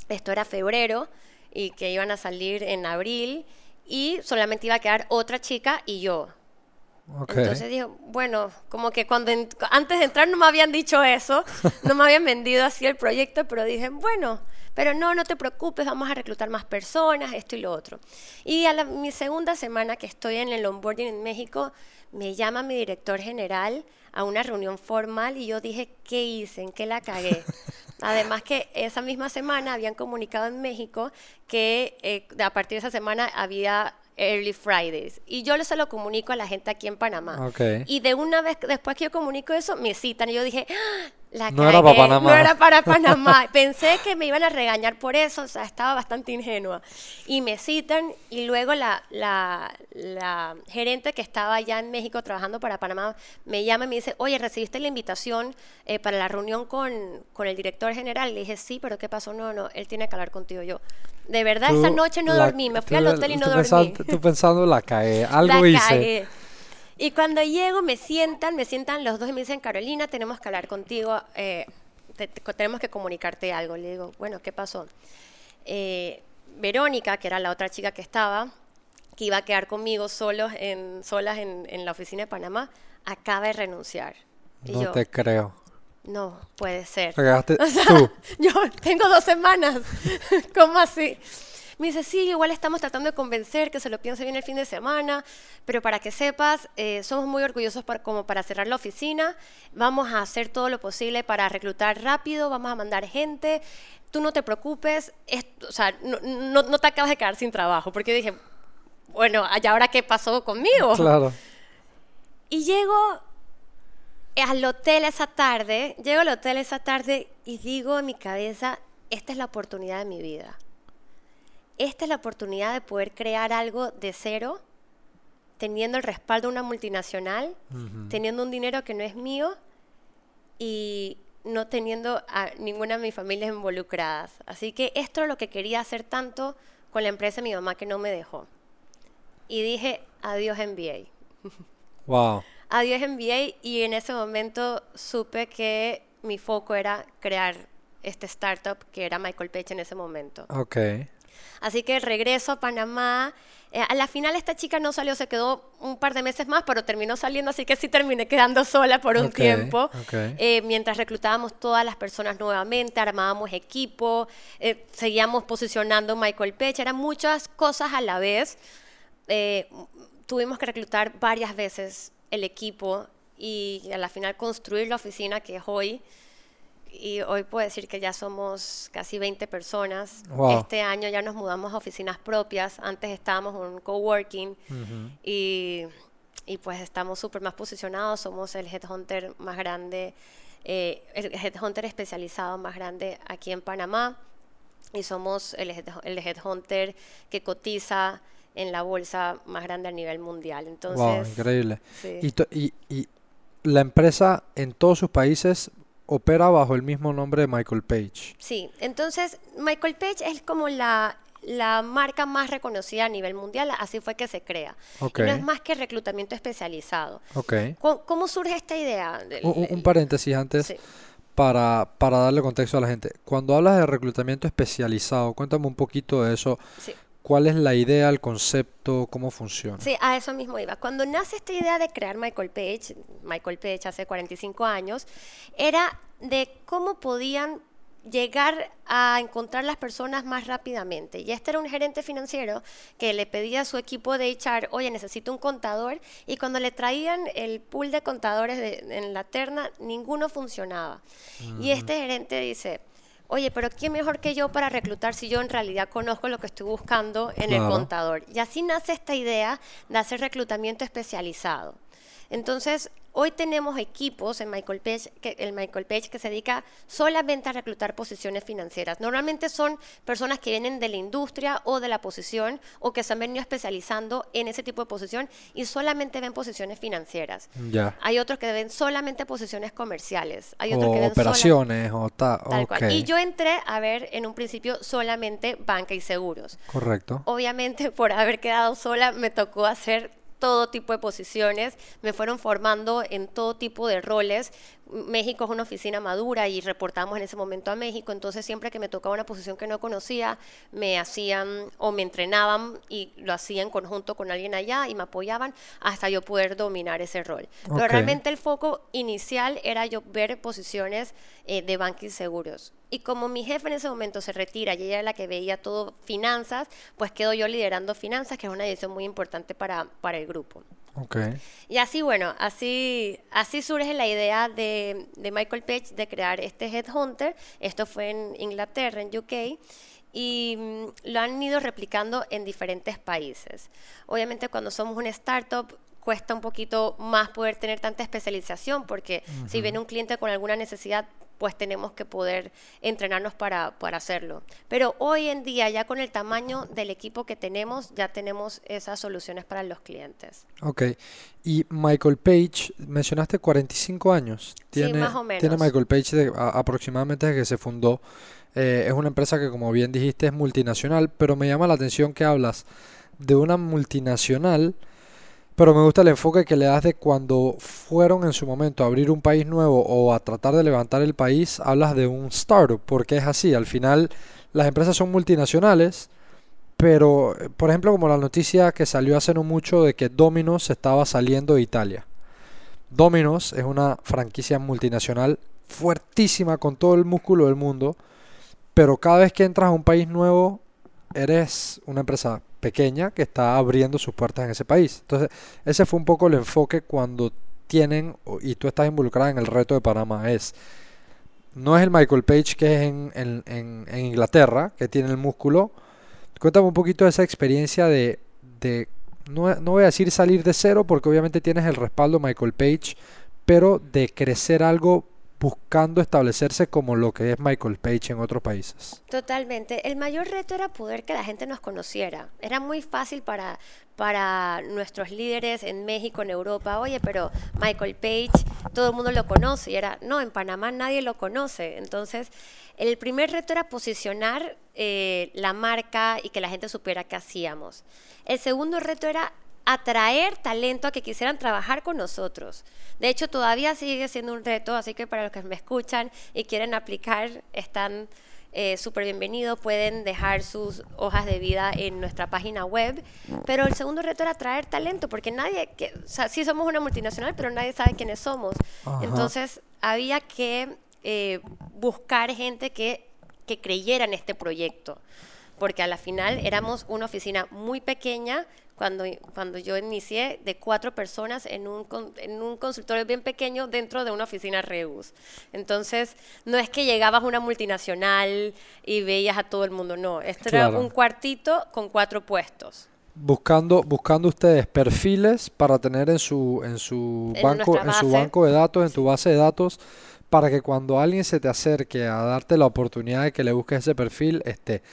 esto era febrero, y que iban a salir en abril, y solamente iba a quedar otra chica y yo. Ok. Entonces dijo, bueno, como que cuando en- antes de entrar no me habían dicho eso, no me habían vendido así el proyecto, pero dije, bueno, pero no, no te preocupes, vamos a reclutar más personas, esto y lo otro. Y a la- mi segunda semana que estoy en el onboarding en México, me llama mi director general a una reunión formal y yo dije, ¿qué hice? ¿En qué la cagué? Además que esa misma semana habían comunicado en México que eh, a partir de esa semana había Early Fridays. Y yo se lo comunico a la gente aquí en Panamá. Ok. Y de una vez después que yo comunico eso, me citan y yo dije, "Ah, la No era para Panamá". No era para Panamá. Pensé que me iban a regañar por eso, o sea, estaba bastante ingenua. Y me citan y luego la, la, la gerente que estaba allá en México trabajando para Panamá me llama y me dice, oye, ¿recibiste la invitación eh, para la reunión con, con el director general? Le dije, sí, pero ¿qué pasó? No, no, él tiene que hablar contigo. Yo, de verdad, esa Tú noche no la- dormí, me fui al hotel y no dormí. pensando- tú pensando, la cagué, algo hice. Y cuando llego, me sientan, me sientan los dos y me dicen, Carolina, tenemos que hablar contigo, eh, te- te- tenemos que comunicarte algo. Le digo, bueno, ¿qué pasó? Eh, Verónica, que era la otra chica que estaba, que iba a quedar conmigo solos en, solas en, en la oficina de Panamá, acaba de renunciar. Y No yo, te creo. no, puede ser. O sea, tú. yo tengo dos semanas. ¿Cómo así? Me dice, sí, igual estamos tratando de convencer que se lo piense bien el fin de semana, pero para que sepas, eh, somos muy orgullosos para- como para cerrar la oficina. Vamos a hacer todo lo posible para reclutar rápido, vamos a mandar gente. Tú no te preocupes, es- o sea, no, no- no te acabas de quedar sin trabajo, porque dije, bueno, ¿y ahora qué pasó conmigo? Claro. Y llego al hotel esa tarde, llego al hotel esa tarde y digo en mi cabeza, esta es la oportunidad de mi vida. Esta es la oportunidad de poder crear algo de cero, teniendo el respaldo de una multinacional, teniendo un dinero que no es mío y no teniendo a ninguna de mis familias involucradas. Así que esto es lo que quería hacer tanto con la empresa de mi mamá que no me dejó. Y dije, adiós MBA. Wow. Adiós MBA y en ese momento supe que mi foco era crear este startup que era Michael Page en ese momento. Ok. Así que regreso a Panamá. Eh, a la final esta chica no salió, se quedó un par de meses más, pero terminó saliendo, así que sí terminé quedando sola por un tiempo. Eh, mientras reclutábamos todas las personas nuevamente, armábamos equipo, eh, seguíamos posicionando Michael Page, eran muchas cosas a la vez. Eh, tuvimos que reclutar varias veces el equipo y a la final construir la oficina que es hoy. Y hoy puedo decir que ya somos casi 20 personas. Wow. Este año ya nos mudamos a oficinas propias. Antes estábamos en un coworking y, y pues estamos súper más posicionados. Somos el headhunter más grande, eh, el headhunter especializado más grande aquí en Panamá. Y somos el, head- el headhunter que cotiza en la bolsa más grande a nivel mundial. Entonces, wow, increíble. sí. Y, y, y la empresa en todos sus países opera bajo el mismo nombre de Michael Page. Sí, entonces Michael Page es como la, la marca más reconocida a nivel mundial, así fue que se crea. No es más que reclutamiento especializado. ¿Cómo, cómo surge esta idea? Del- Un, un- un paréntesis antes Sí. para, para darle contexto a la gente. Cuando hablas de reclutamiento especializado, cuéntame un poquito de eso. Sí. ¿Cuál es la idea, el concepto, cómo funciona? Sí, a eso mismo iba. Cuando nace esta idea de crear Michael Page, Michael Page hace 45 años, era de cómo podían llegar a encontrar las personas más rápidamente. Y este era un gerente financiero que le pedía a su equipo de HR, oye, necesito un contador, y cuando le traían el pool de contadores de- en la terna, ninguno funcionaba. Y este gerente dice, oye, pero ¿quién mejor que yo para reclutar si yo en realidad conozco lo que estoy buscando en el contador? Y así nace esta idea de hacer reclutamiento especializado. Entonces, hoy tenemos equipos en Michael Page, que, el Michael Page que se dedica solamente a reclutar posiciones financieras. Normalmente son personas que vienen de la industria o de la posición o que se han venido especializando en ese tipo de posición y solamente ven posiciones financieras. Hay otros que ven solamente posiciones comerciales. Hay O otros que ven sola- operaciones o ta- Tal cual. Y yo entré a ver en un principio solamente banca y seguros. Correcto. Obviamente por haber quedado sola me tocó hacer todo tipo de posiciones, me fueron formando en todo tipo de roles. México es una oficina madura y reportamos en ese momento a México, entonces siempre que me tocaba una posición que no conocía, me hacían o me entrenaban y lo hacía en conjunto con alguien allá y me apoyaban hasta yo poder dominar ese rol. Pero realmente el foco inicial era yo ver posiciones eh, de banca y seguros. Y como mi jefe en ese momento se retira y ella era la que veía todo finanzas, pues quedo yo liderando finanzas, que es una decisión muy importante para, para el grupo. Ok. Y así, bueno, así, así surge la idea de, de Michael Page de crear este Headhunter. Esto fue en Inglaterra, en UK. Y mm, lo han ido replicando en diferentes países. Obviamente cuando somos una startup cuesta un poquito más poder tener tanta especialización porque si viene un cliente con alguna necesidad pues tenemos que poder entrenarnos para, para hacerlo. Pero hoy en día, ya con el tamaño del equipo que tenemos, ya tenemos esas soluciones para los clientes. Ok. Y Michael Page, mencionaste 45 años. Tiene, más o Tiene menos. Michael Page de- a- aproximadamente desde que se fundó. Eh, es una empresa que, como bien dijiste, es multinacional, pero me llama la atención que hablas de una multinacional, pero me gusta el enfoque que le das de cuando fueron en su momento a abrir un país nuevo o a tratar de levantar el país, hablas de un startup, porque es así. Al final, las empresas son multinacionales, pero, por ejemplo, como la noticia que salió hace no mucho de que Domino's estaba saliendo de Italia. Domino's es una franquicia multinacional fuertísima con todo el músculo del mundo, pero cada vez que entras a un país nuevo, eres una empresa pequeña que está abriendo sus puertas en ese país. Entonces, ese fue un poco el enfoque cuando tienen, y tú estás involucrada en el reto de Panamá, es, no es el Michael Page que es en, en Inglaterra, que tiene el músculo, Cuéntame un poquito de esa experiencia de, no, voy a decir salir de cero, porque obviamente tienes el respaldo Michael Page, pero de crecer algo buscando establecerse como lo que es Michael Page en otros países. Totalmente. El mayor reto era poder que la gente nos conociera. Era muy fácil para, para nuestros líderes en México, en Europa. Oye, pero Michael Page, todo el mundo lo conoce. Y era, no, en Panamá nadie lo conoce. Entonces, el primer reto era posicionar eh, la marca y que la gente supiera qué hacíamos. El segundo reto era atraer talento a que quisieran trabajar con nosotros. De hecho, todavía sigue siendo un reto, así que para los que me escuchan y quieren aplicar, están eh, súper bienvenidos, pueden dejar sus hojas de vida en nuestra página web. Pero el segundo reto era atraer talento, porque nadie, que, o sea, sí somos una multinacional, pero nadie sabe quiénes somos. Entonces, había que eh, buscar gente que, que creyera en este proyecto porque a la final éramos una oficina muy pequeña cuando, cuando yo inicié de cuatro personas en un, en un consultorio bien pequeño dentro de una oficina Reus. Entonces, no es que llegabas a una multinacional y veías a todo el mundo, no. Esto era un cuartito con cuatro puestos. Buscando, buscando ustedes perfiles para tener en su, en su banco, en su banco de datos, en tu base de datos, para que cuando alguien se te acerque a darte la oportunidad de que le busques ese perfil, esté.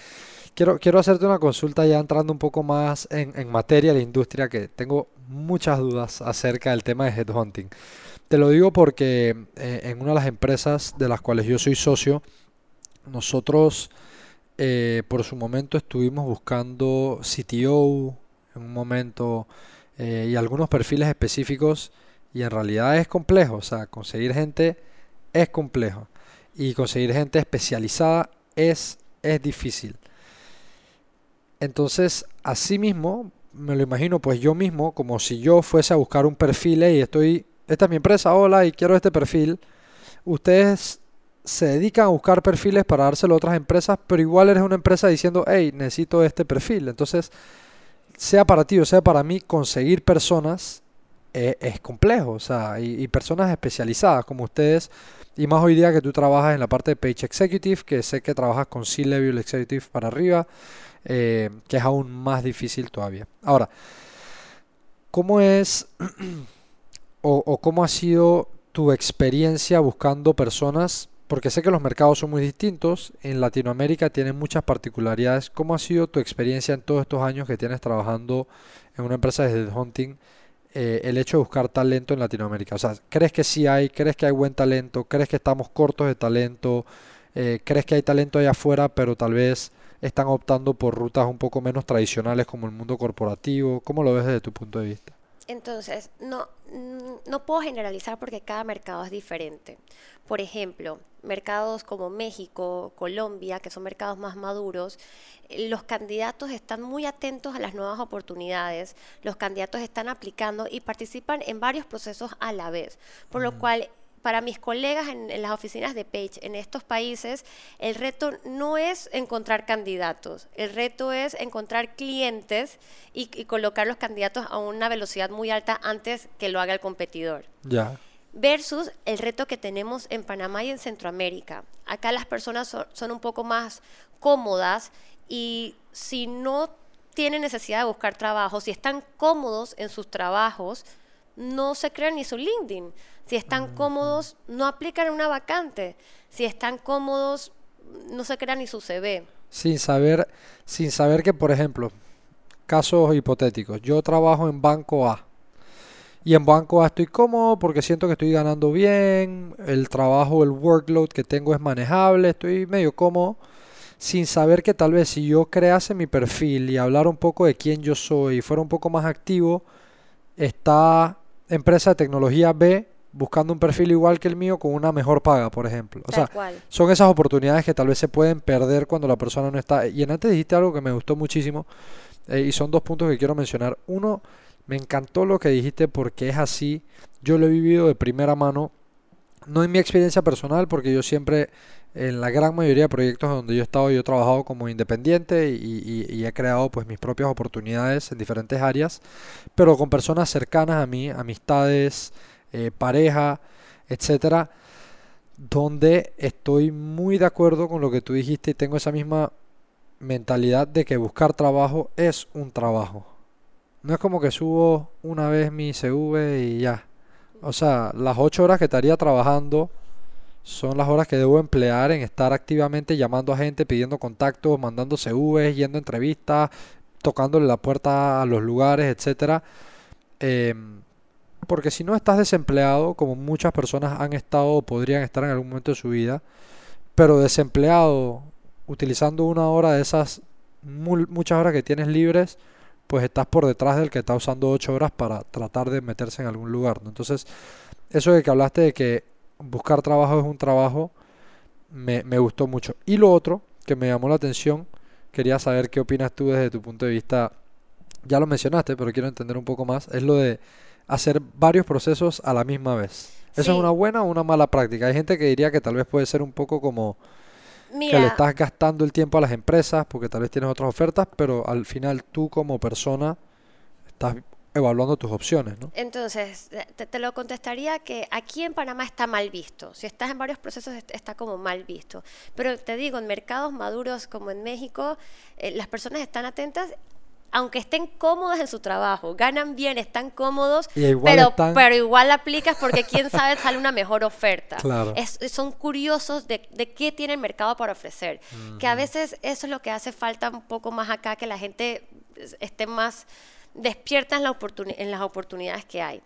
Quiero, hacerte una consulta ya entrando un poco más en, materia de industria, que tengo muchas dudas acerca del tema de headhunting. Te lo digo porque eh, en una de las empresas de las cuales yo soy socio, nosotros eh, por su momento estuvimos buscando CTO en un momento eh, y algunos perfiles específicos y en realidad es complejo, o sea, conseguir gente es complejo y conseguir gente especializada es, es difícil. Entonces, así mismo, me lo imagino pues yo mismo, como si yo fuese a buscar un perfil y estoy, esta es mi empresa, hola, y quiero este perfil. Ustedes se dedican a buscar perfiles para dárselo a otras empresas, pero igual eres una empresa diciendo, hey, necesito este perfil. Entonces, sea para ti o sea para mí, conseguir personas eh, es complejo, o sea, y, y, personas especializadas como ustedes, y más hoy día que tú trabajas en la parte de Page Executive, que sé que trabajas con C-Level Executive para arriba, eh, que es aún más difícil todavía. Ahora, ¿cómo es o, cómo ha sido tu experiencia buscando personas? Porque sé que los mercados son muy distintos, en Latinoamérica tienen muchas particularidades. ¿Cómo ha sido tu experiencia en todos estos años que tienes trabajando en una empresa de hunting? Eh, el hecho de buscar talento en Latinoamérica. O sea, ¿crees que sí hay? ¿Crees que hay buen talento? ¿Crees que estamos cortos de talento? Eh, ¿Crees que hay talento allá afuera, pero tal vez están optando por rutas un poco menos tradicionales como el mundo corporativo? ¿Cómo lo ves desde tu punto de vista? Entonces, no, mm, no puedo generalizar porque cada mercado es diferente. Por ejemplo, mercados como México, Colombia, que son mercados más maduros, eh, los candidatos están muy atentos a las nuevas oportunidades, los candidatos están aplicando y participan en varios procesos a la vez, por lo cual para mis colegas en, las oficinas de Page en estos países, el reto no es encontrar candidatos, el reto es encontrar clientes y, colocar los candidatos a una velocidad muy alta antes que lo haga el competidor. Ya. Versus el reto que tenemos en Panamá y en Centroamérica. Acá las personas son un poco más cómodas y si no tienen necesidad de buscar trabajo, si están cómodos en sus trabajos, no se crean ni su LinkedIn. Si están cómodos, no aplican una vacante. Si están cómodos, no se crean ni su CV. Sin saber, sin saber que, por ejemplo, casos hipotéticos, yo trabajo en Banco A. Y en Banco A estoy cómodo porque siento que estoy ganando bien, el trabajo, el workload que tengo es manejable, estoy medio cómodo, sin saber que tal vez si yo crease mi perfil y hablar un poco de quién yo soy y fuera un poco más activo, está empresa de tecnología B buscando un perfil igual que el mío con una mejor paga, por ejemplo. O Tal sea, cual. son esas oportunidades que tal vez se pueden perder cuando la persona no está. Y en antes dijiste algo que me gustó muchísimo eh, y son dos puntos que quiero mencionar. Uno, me encantó lo que dijiste porque es así. Yo lo he vivido de primera mano, no en mi experiencia personal, porque yo siempre, en la gran mayoría de proyectos donde yo he estado, yo he trabajado como independiente y, y- y he creado pues mis propias oportunidades en diferentes áreas, pero con personas cercanas a mí, amistades, eh, pareja, etcétera, donde estoy muy de acuerdo con lo que tú dijiste y tengo esa misma mentalidad de que buscar trabajo es un trabajo. No es como que subo una vez mi CV y ya. O sea, las ocho horas que estaría trabajando son las horas que debo emplear en estar activamente llamando a gente, pidiendo contactos, mandando CVs, yendo a entrevistas, tocándole la puerta a los lugares, etcétera. Em, porque si no estás desempleado, como muchas personas han estado o podrían estar en algún momento de su vida, pero desempleado, utilizando una hora de esas muchas horas que tienes libres, pues estás por detrás del que está usando ocho horas para tratar de meterse en algún lugar. Entonces, eso de que hablaste de que buscar trabajo es un trabajo, me, me gustó mucho. Y lo otro que me llamó la atención, quería saber qué opinas tú desde tu punto de vista, ya lo mencionaste, pero quiero entender un poco más, es lo de hacer varios procesos a la misma vez. ¿Eso Sí. es una buena o una mala práctica? Hay gente que diría que tal vez puede ser un poco como que le estás gastando el tiempo a las empresas porque tal vez tienes otras ofertas, pero al final tú como persona estás evaluando tus opciones, ¿no? entonces, te, te lo contestaría que aquí en Panamá está mal visto. Si estás en varios procesos, est- está como mal visto. Pero te digo, en mercados maduros como en México, eh, las personas están atentas, aunque estén cómodas en su trabajo, ganan bien, están cómodos, igual pero, están- pero igual aplicas porque quién sabe sale una mejor oferta. Claro. Es- son curiosos de, de qué tiene el mercado para ofrecer. Que a veces eso es lo que hace falta un poco más acá, que la gente es- esté más despierta en, la oportuni- en las oportunidades que hay.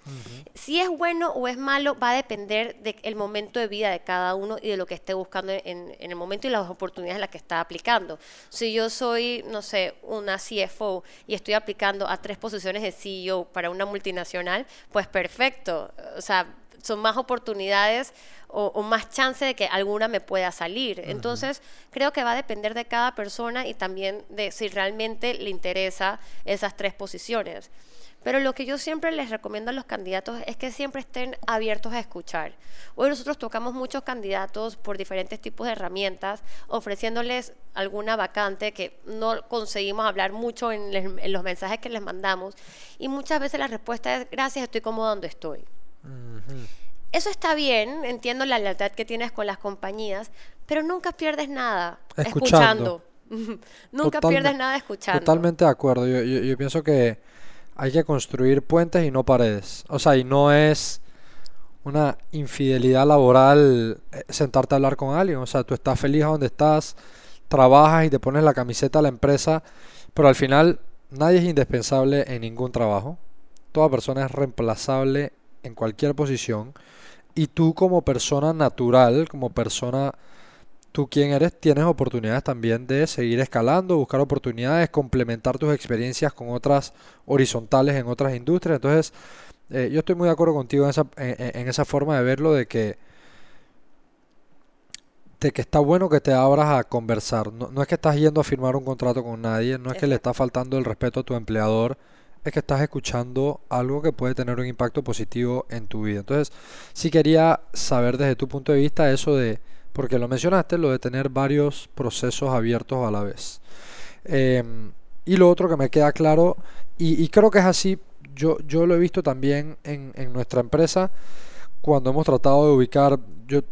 Si es bueno o es malo va a depender del momento de vida de cada uno y de lo que esté buscando en, en el momento y las oportunidades en las que está aplicando. Si yo soy, no sé, una CFO y estoy aplicando a tres posiciones de CEO para una multinacional, pues perfecto. O sea, son más oportunidades o, o más chance de que alguna me pueda salir. Entonces, creo que va a depender de cada persona y también de si realmente le interesa esas tres posiciones. Pero lo que yo siempre les recomiendo a los candidatos es que siempre estén abiertos a escuchar. Hoy nosotros tocamos muchos candidatos por diferentes tipos de herramientas, ofreciéndoles alguna vacante que no conseguimos hablar mucho en, les- en los mensajes que les mandamos. Y muchas veces la respuesta es, gracias, estoy cómodo donde estoy. Eso está bien, entiendo la lealtad que tienes con las compañías, pero nunca pierdes nada Escuchando. escuchando. nunca pierdes nada escuchando. Totalmente de acuerdo. Yo, yo- yo pienso que hay que construir puentes y no paredes. O sea, y no es una infidelidad laboral eh, sentarte a hablar con alguien. O sea, tú estás feliz a donde estás, trabajas y te pones la camiseta a la empresa, pero al final nadie es indispensable en ningún trabajo. Toda persona es reemplazable en cualquier posición. Y tú como persona natural, como persona tú quién eres, tienes oportunidades también de seguir escalando, buscar oportunidades, complementar tus experiencias con otras horizontales en otras industrias. Entonces, eh, yo estoy muy de acuerdo contigo en esa, en, en- esa forma de verlo, de que, de que está bueno que te abras a conversar. No, no es que estás yendo a firmar un contrato con nadie, no es que le estás faltando el respeto a tu empleador, es que estás escuchando algo que puede tener un impacto positivo en tu vida. Entonces, sí quería saber desde tu punto de vista eso de, porque lo mencionaste, lo de tener varios procesos abiertos a la vez. Em, y lo otro que me queda claro, y, creo que es así, yo, yo lo he visto también en, en nuestra empresa, cuando hemos tratado de ubicar, yo,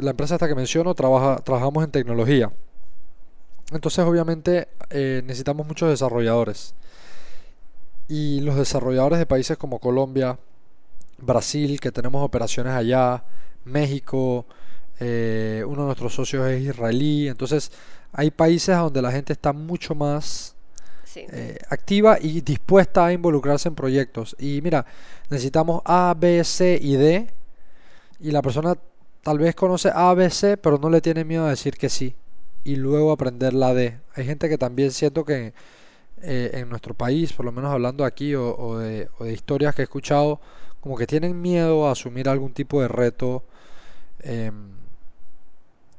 la empresa esta que menciono, trabaja, trabajamos en tecnología. Entonces, obviamente, eh, necesitamos muchos desarrolladores. Y los desarrolladores de países como Colombia, Brasil, que tenemos operaciones allá, México, eh, uno de nuestros socios es israelí, entonces hay países donde la gente está mucho más Sí. eh, activa y dispuesta a involucrarse en proyectos. Y mira, necesitamos A, B, C y D, y la persona tal vez conoce A, B, C, pero no le tiene miedo a decir que sí, y luego aprender la D. Hay gente que también siento que eh, en nuestro país, por lo menos hablando aquí o, de, o de historias que he escuchado, como que tienen miedo a asumir algún tipo de reto em,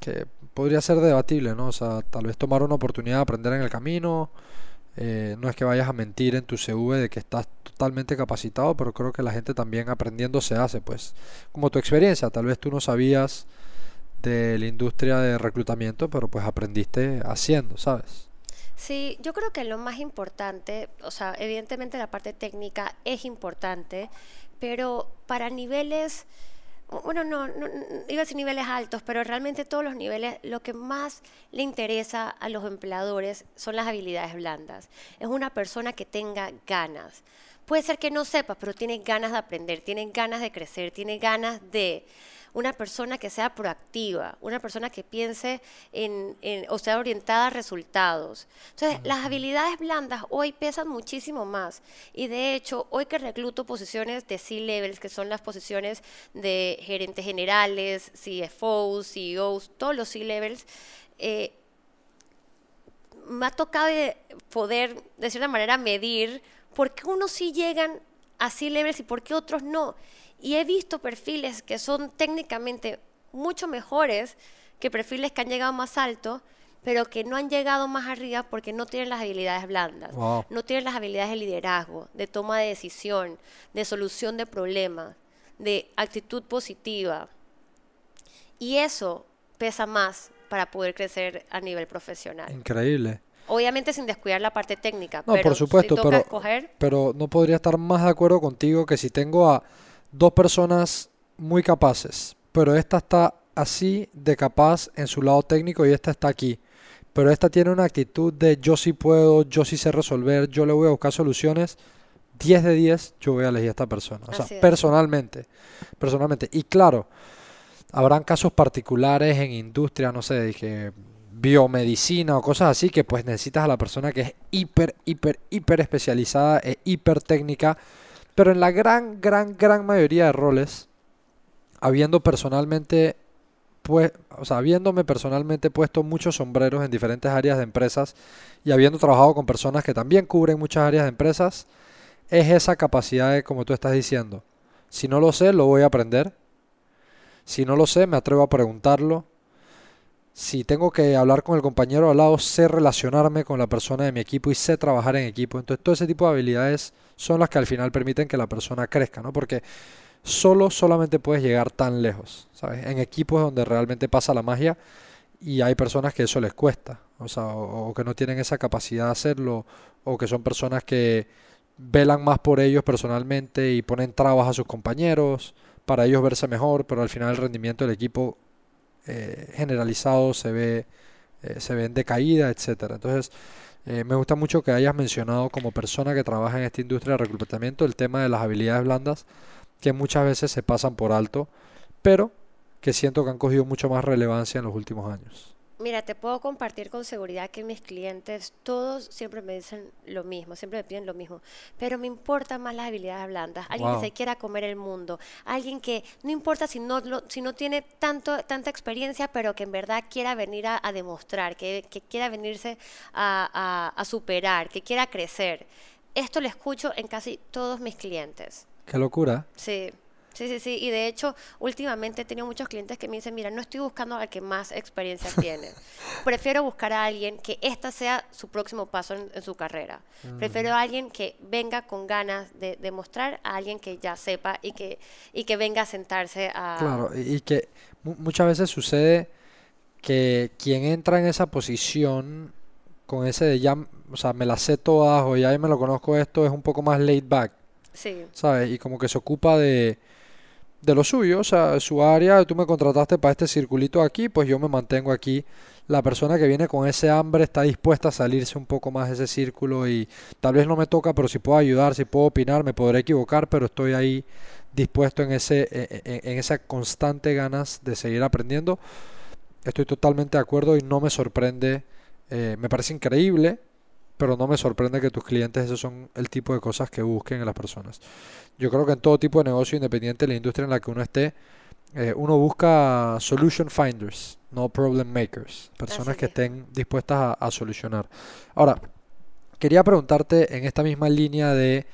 que podría ser debatible, ¿no? O sea, tal vez tomar una oportunidad de aprender en el camino. Eh, no es que vayas a mentir en tu CV de que estás totalmente capacitado, pero creo que la gente también aprendiendo se hace, pues, como tu experiencia. Tal vez tú no sabías de la industria de reclutamiento, pero pues aprendiste haciendo, ¿sabes? Sí, yo creo que lo más importante, o sea, evidentemente la parte técnica es importante, pero para niveles bueno, no, no, iba a decir niveles altos, pero realmente todos los niveles, lo que más le interesa a los empleadores son las habilidades blandas. Es una persona que tenga ganas. Puede ser que no sepa, pero tiene ganas de aprender, tiene ganas de crecer, tiene ganas de una persona que sea proactiva, una persona que piense en, o sea orientada a resultados. Entonces, las habilidades blandas hoy pesan muchísimo más. Y de hecho, hoy que recluto posiciones de C-levels, que son las posiciones de gerentes generales, CFOs, CEOs, todos los C-levels, eh, me ha tocado poder, de cierta manera, medir por qué unos sí llegan a C-levels y por qué otros no. Y he visto perfiles que son técnicamente mucho mejores que perfiles que han llegado más alto, pero que no han llegado más arriba porque no tienen las habilidades blandas, no tienen las habilidades de liderazgo, de toma de decisión, de solución de problemas, de actitud positiva. Y eso pesa más para poder crecer a nivel profesional. Increíble. Obviamente sin descuidar la parte técnica. No, por supuesto, pero, pero no podría estar más de acuerdo contigo que si tengo a dos personas muy capaces, pero esta está así de capaz en su lado técnico y esta está aquí. Pero esta tiene una actitud de yo sí puedo, yo sí sé resolver, yo le voy a buscar soluciones. 10 de 10 yo voy a elegir a esta persona. O sea, personalmente. Personalmente. Y claro, habrán casos particulares en industria, no sé, dije biomedicina o cosas así que pues necesitas a la persona que es hiper, hiper, hiper especializada, es hiper técnica pero en la gran, gran, gran mayoría de roles, habiendo personalmente, pues, o sea, habiéndome personalmente puesto muchos sombreros en diferentes áreas de empresas y habiendo trabajado con personas que también cubren muchas áreas de empresas, es esa capacidad de, como tú estás diciendo, si no lo sé, lo voy a aprender. Si no lo sé, me atrevo a preguntarlo si tengo que hablar con el compañero al lado, sé relacionarme con la persona de mi equipo y sé trabajar en equipo. Entonces, todo ese tipo de habilidades son las que al final permiten que la persona crezca, ¿no? Porque solo, solamente puedes llegar tan lejos, ¿sabes? En equipos donde realmente pasa la magia y hay personas que eso les cuesta, o sea, o, que no tienen esa capacidad de hacerlo, o que son personas que velan más por ellos personalmente y ponen trabas a sus compañeros para ellos verse mejor, pero al final el rendimiento del equipo eh, generalizado, se ve, eh, se ve en decaída, etcétera. Entonces, eh, me gusta mucho que hayas mencionado como persona que trabaja en esta industria de reclutamiento el tema de las habilidades blandas, que muchas veces se pasan por alto, pero que siento que han cogido mucho más relevancia en los últimos años. Mira, te puedo compartir con seguridad que mis clientes todos siempre me dicen lo mismo, siempre me piden lo mismo, pero me importan más las habilidades blandas. Alguien que se quiera comer el mundo, alguien que no importa si no, si no tiene tanto, tanta experiencia, pero que en verdad quiera venir a, demostrar, que, quiera venirse a, a superar, que quiera crecer. Esto lo escucho en casi todos mis clientes. Qué locura. Sí. Sí, sí, sí. Y de hecho, últimamente he tenido muchos clientes que me dicen, mira, no estoy buscando al que más experiencia tiene. Prefiero buscar a alguien que esta sea su próximo paso en, su carrera. Prefiero a alguien que venga con ganas de demostrar a alguien que ya sepa y que, y que venga a sentarse a... Claro, y que muchas veces sucede que quien entra en esa posición con ese de ya, o sea, me la sé todas o ya me lo conozco esto, es un poco más laid back. Sí. ¿Sabes? Y como que se ocupa de de lo suyo, o sea, su área, tú me contrataste para este circulito aquí, pues yo me mantengo aquí. La persona que viene con ese hambre está dispuesta a salirse un poco más de ese círculo y tal vez no me toca, pero si puedo ayudar, si puedo opinar, me podré equivocar, pero estoy ahí dispuesto en ese e, e, en, esa constante ganas de seguir aprendiendo. Estoy totalmente de acuerdo y no me sorprende, eh, me parece increíble pero no me sorprende que tus clientes esos son el tipo de cosas que busquen en las personas. Yo creo que en todo tipo de negocio, independiente de la industria en la que uno esté, eh, uno busca solution finders, no problem makers, personas que estén dispuestas a, solucionar. Ahora, quería preguntarte en esta misma línea de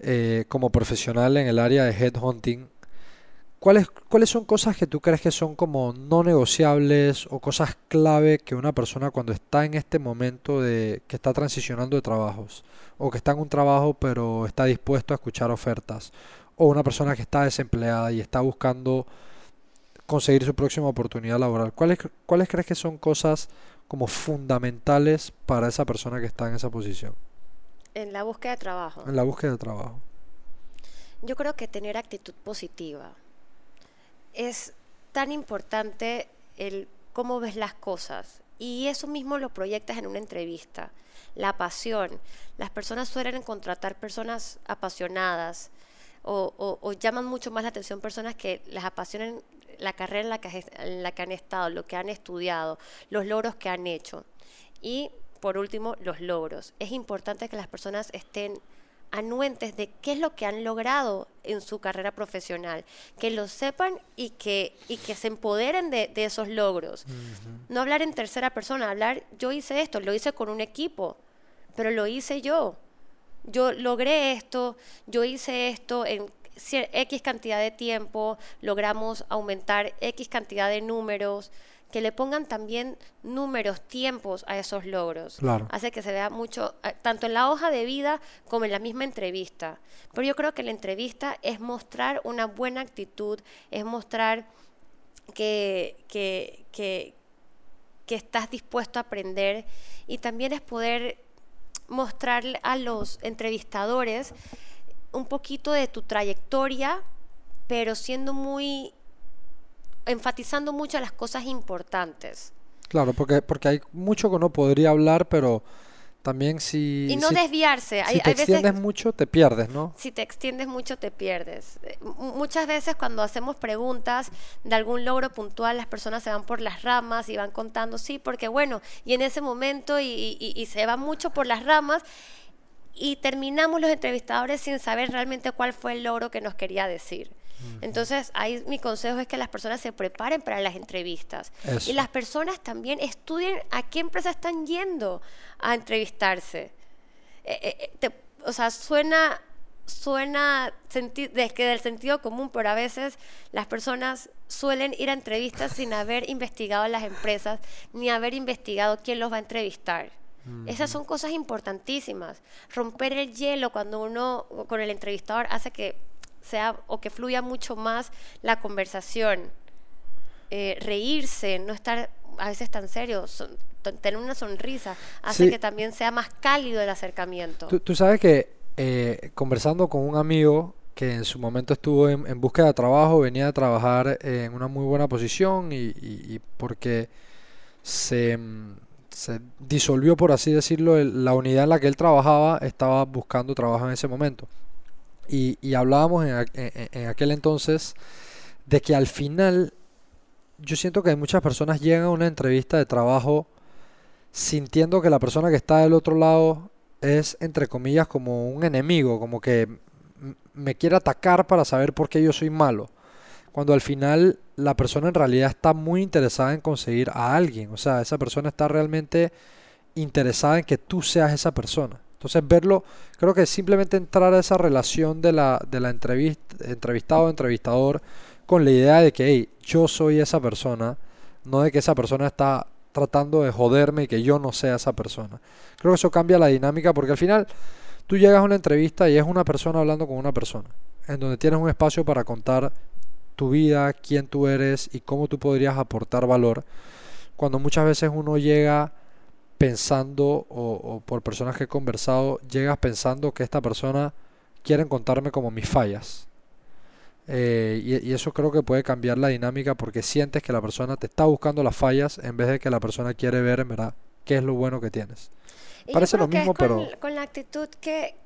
eh, como profesional en el área de headhunting, ¿cuáles, ¿cuáles son cosas que tú crees que son como no negociables o cosas clave que una persona cuando está en este momento de que está transicionando de trabajos o que está en un trabajo pero está dispuesto a escuchar ofertas o una persona que está desempleada y está buscando conseguir su próxima oportunidad laboral. ¿Cuáles, ¿Cuáles crees que son cosas como fundamentales para esa persona que está en esa posición? En la búsqueda de trabajo. En la búsqueda de trabajo. Yo creo que tener actitud positiva es tan importante el cómo ves las cosas y eso mismo lo proyectas en una entrevista. La pasión. Las personas suelen contratar personas apasionadas o, llaman mucho más la atención personas que las apasionen la carrera en la que han estado, lo que han estudiado, los logros que han hecho. Y por último, los logros. Es importante que las personas estén anuentes de qué es lo que han logrado en su carrera profesional, que lo sepan y que, y que se empoderen de, esos logros. No hablar en tercera persona, hablar, yo hice esto, lo hice con un equipo, pero lo hice yo. Yo logré esto, yo hice esto en X cantidad de tiempo, logramos aumentar X cantidad de números, que le pongan también números, tiempos a esos logros. Hace que se vea mucho, eh, tanto en la hoja de vida como en la misma entrevista. Pero yo creo que la entrevista es mostrar una buena actitud, es mostrar que, que, que, que estás dispuesto a aprender y también es poder mostrar a los entrevistadores un poquito de tu trayectoria, pero siendo muy, enfatizando mucho las cosas importantes. Claro, porque, porque hay mucho que uno podría hablar, pero también si... Y no desviarse. Si te extiendes mucho, te pierdes, ¿no? Si te extiendes mucho, te pierdes. Eh, muchas veces cuando hacemos preguntas de algún logro puntual, las personas se van por las ramas y van contando, sí, porque bueno, y en ese momento y, y se van mucho por las ramas y terminamos los entrevistadores sin saber realmente cuál fue el logro que nos quería decir. Entonces, ahí mi consejo es que las personas se preparen para las entrevistas. Y las personas también estudien a qué empresa están yendo a entrevistarse. Eh, eh, eh, o sea, suena, suena desde del sentido común, pero a veces las personas suelen ir a entrevistas sin haber investigado las empresas, ni haber investigado quién los va a entrevistar. Esas son cosas importantísimas. Romper el hielo cuando uno con el entrevistador hace que sea o que fluya mucho más la conversación. Eh, reírse, no estar a veces tan serio, tener una sonrisa, hace que también sea más cálido el acercamiento. Tú, sabes que eh, conversando con un amigo que en su momento estuvo en, búsqueda de trabajo, venía a trabajar en una muy buena posición y porque se mm, se disolvió, por así decirlo, la unidad en la que él trabajaba, estaba buscando trabajo en ese momento. Y, hablábamos en, aquel entonces de que al final yo siento que muchas personas llegan a una entrevista de trabajo sintiendo que la persona que está del otro lado es, entre comillas, como un enemigo, como que me quiere atacar para saber por qué yo soy malo cuando al final la persona en realidad está muy interesada en conseguir a alguien. O sea, esa persona está realmente interesada en que tú seas esa persona. Entonces verlo, creo que simplemente entrar a esa relación de la, de la entrevista, entrevistado entrevistador con la idea de que hey, yo soy esa persona, no de que esa persona está tratando de joderme y que yo no sea esa persona. Creo que eso cambia la dinámica porque al final tú llegas a una entrevista y es una persona hablando con una persona, en donde tienes un espacio para contar tu vida, quién tú eres y cómo tú podrías aportar valor, cuando muchas veces uno llega pensando, o, por personas que he conversado, llegas pensando que esta persona quiere contarme como mis fallas. Eh, y, y, eso creo que puede cambiar la dinámica porque sientes que la persona te está buscando las fallas en vez de que la persona quiere ver en verdad qué es lo bueno que tienes. Parece lo mismo, pero... Con la actitud que,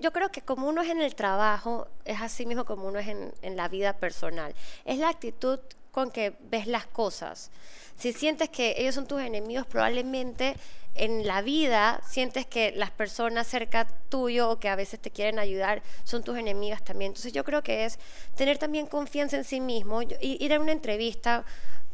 yo creo que como uno es en el trabajo, es así mismo como uno es en, en, la vida personal. Es la actitud con que ves las cosas. Si sientes que ellos son tus enemigos, probablemente en la vida sientes que las personas cerca tuyo o que a veces te quieren ayudar son tus enemigas también. Entonces yo creo que es tener también confianza en sí mismo, ir a una entrevista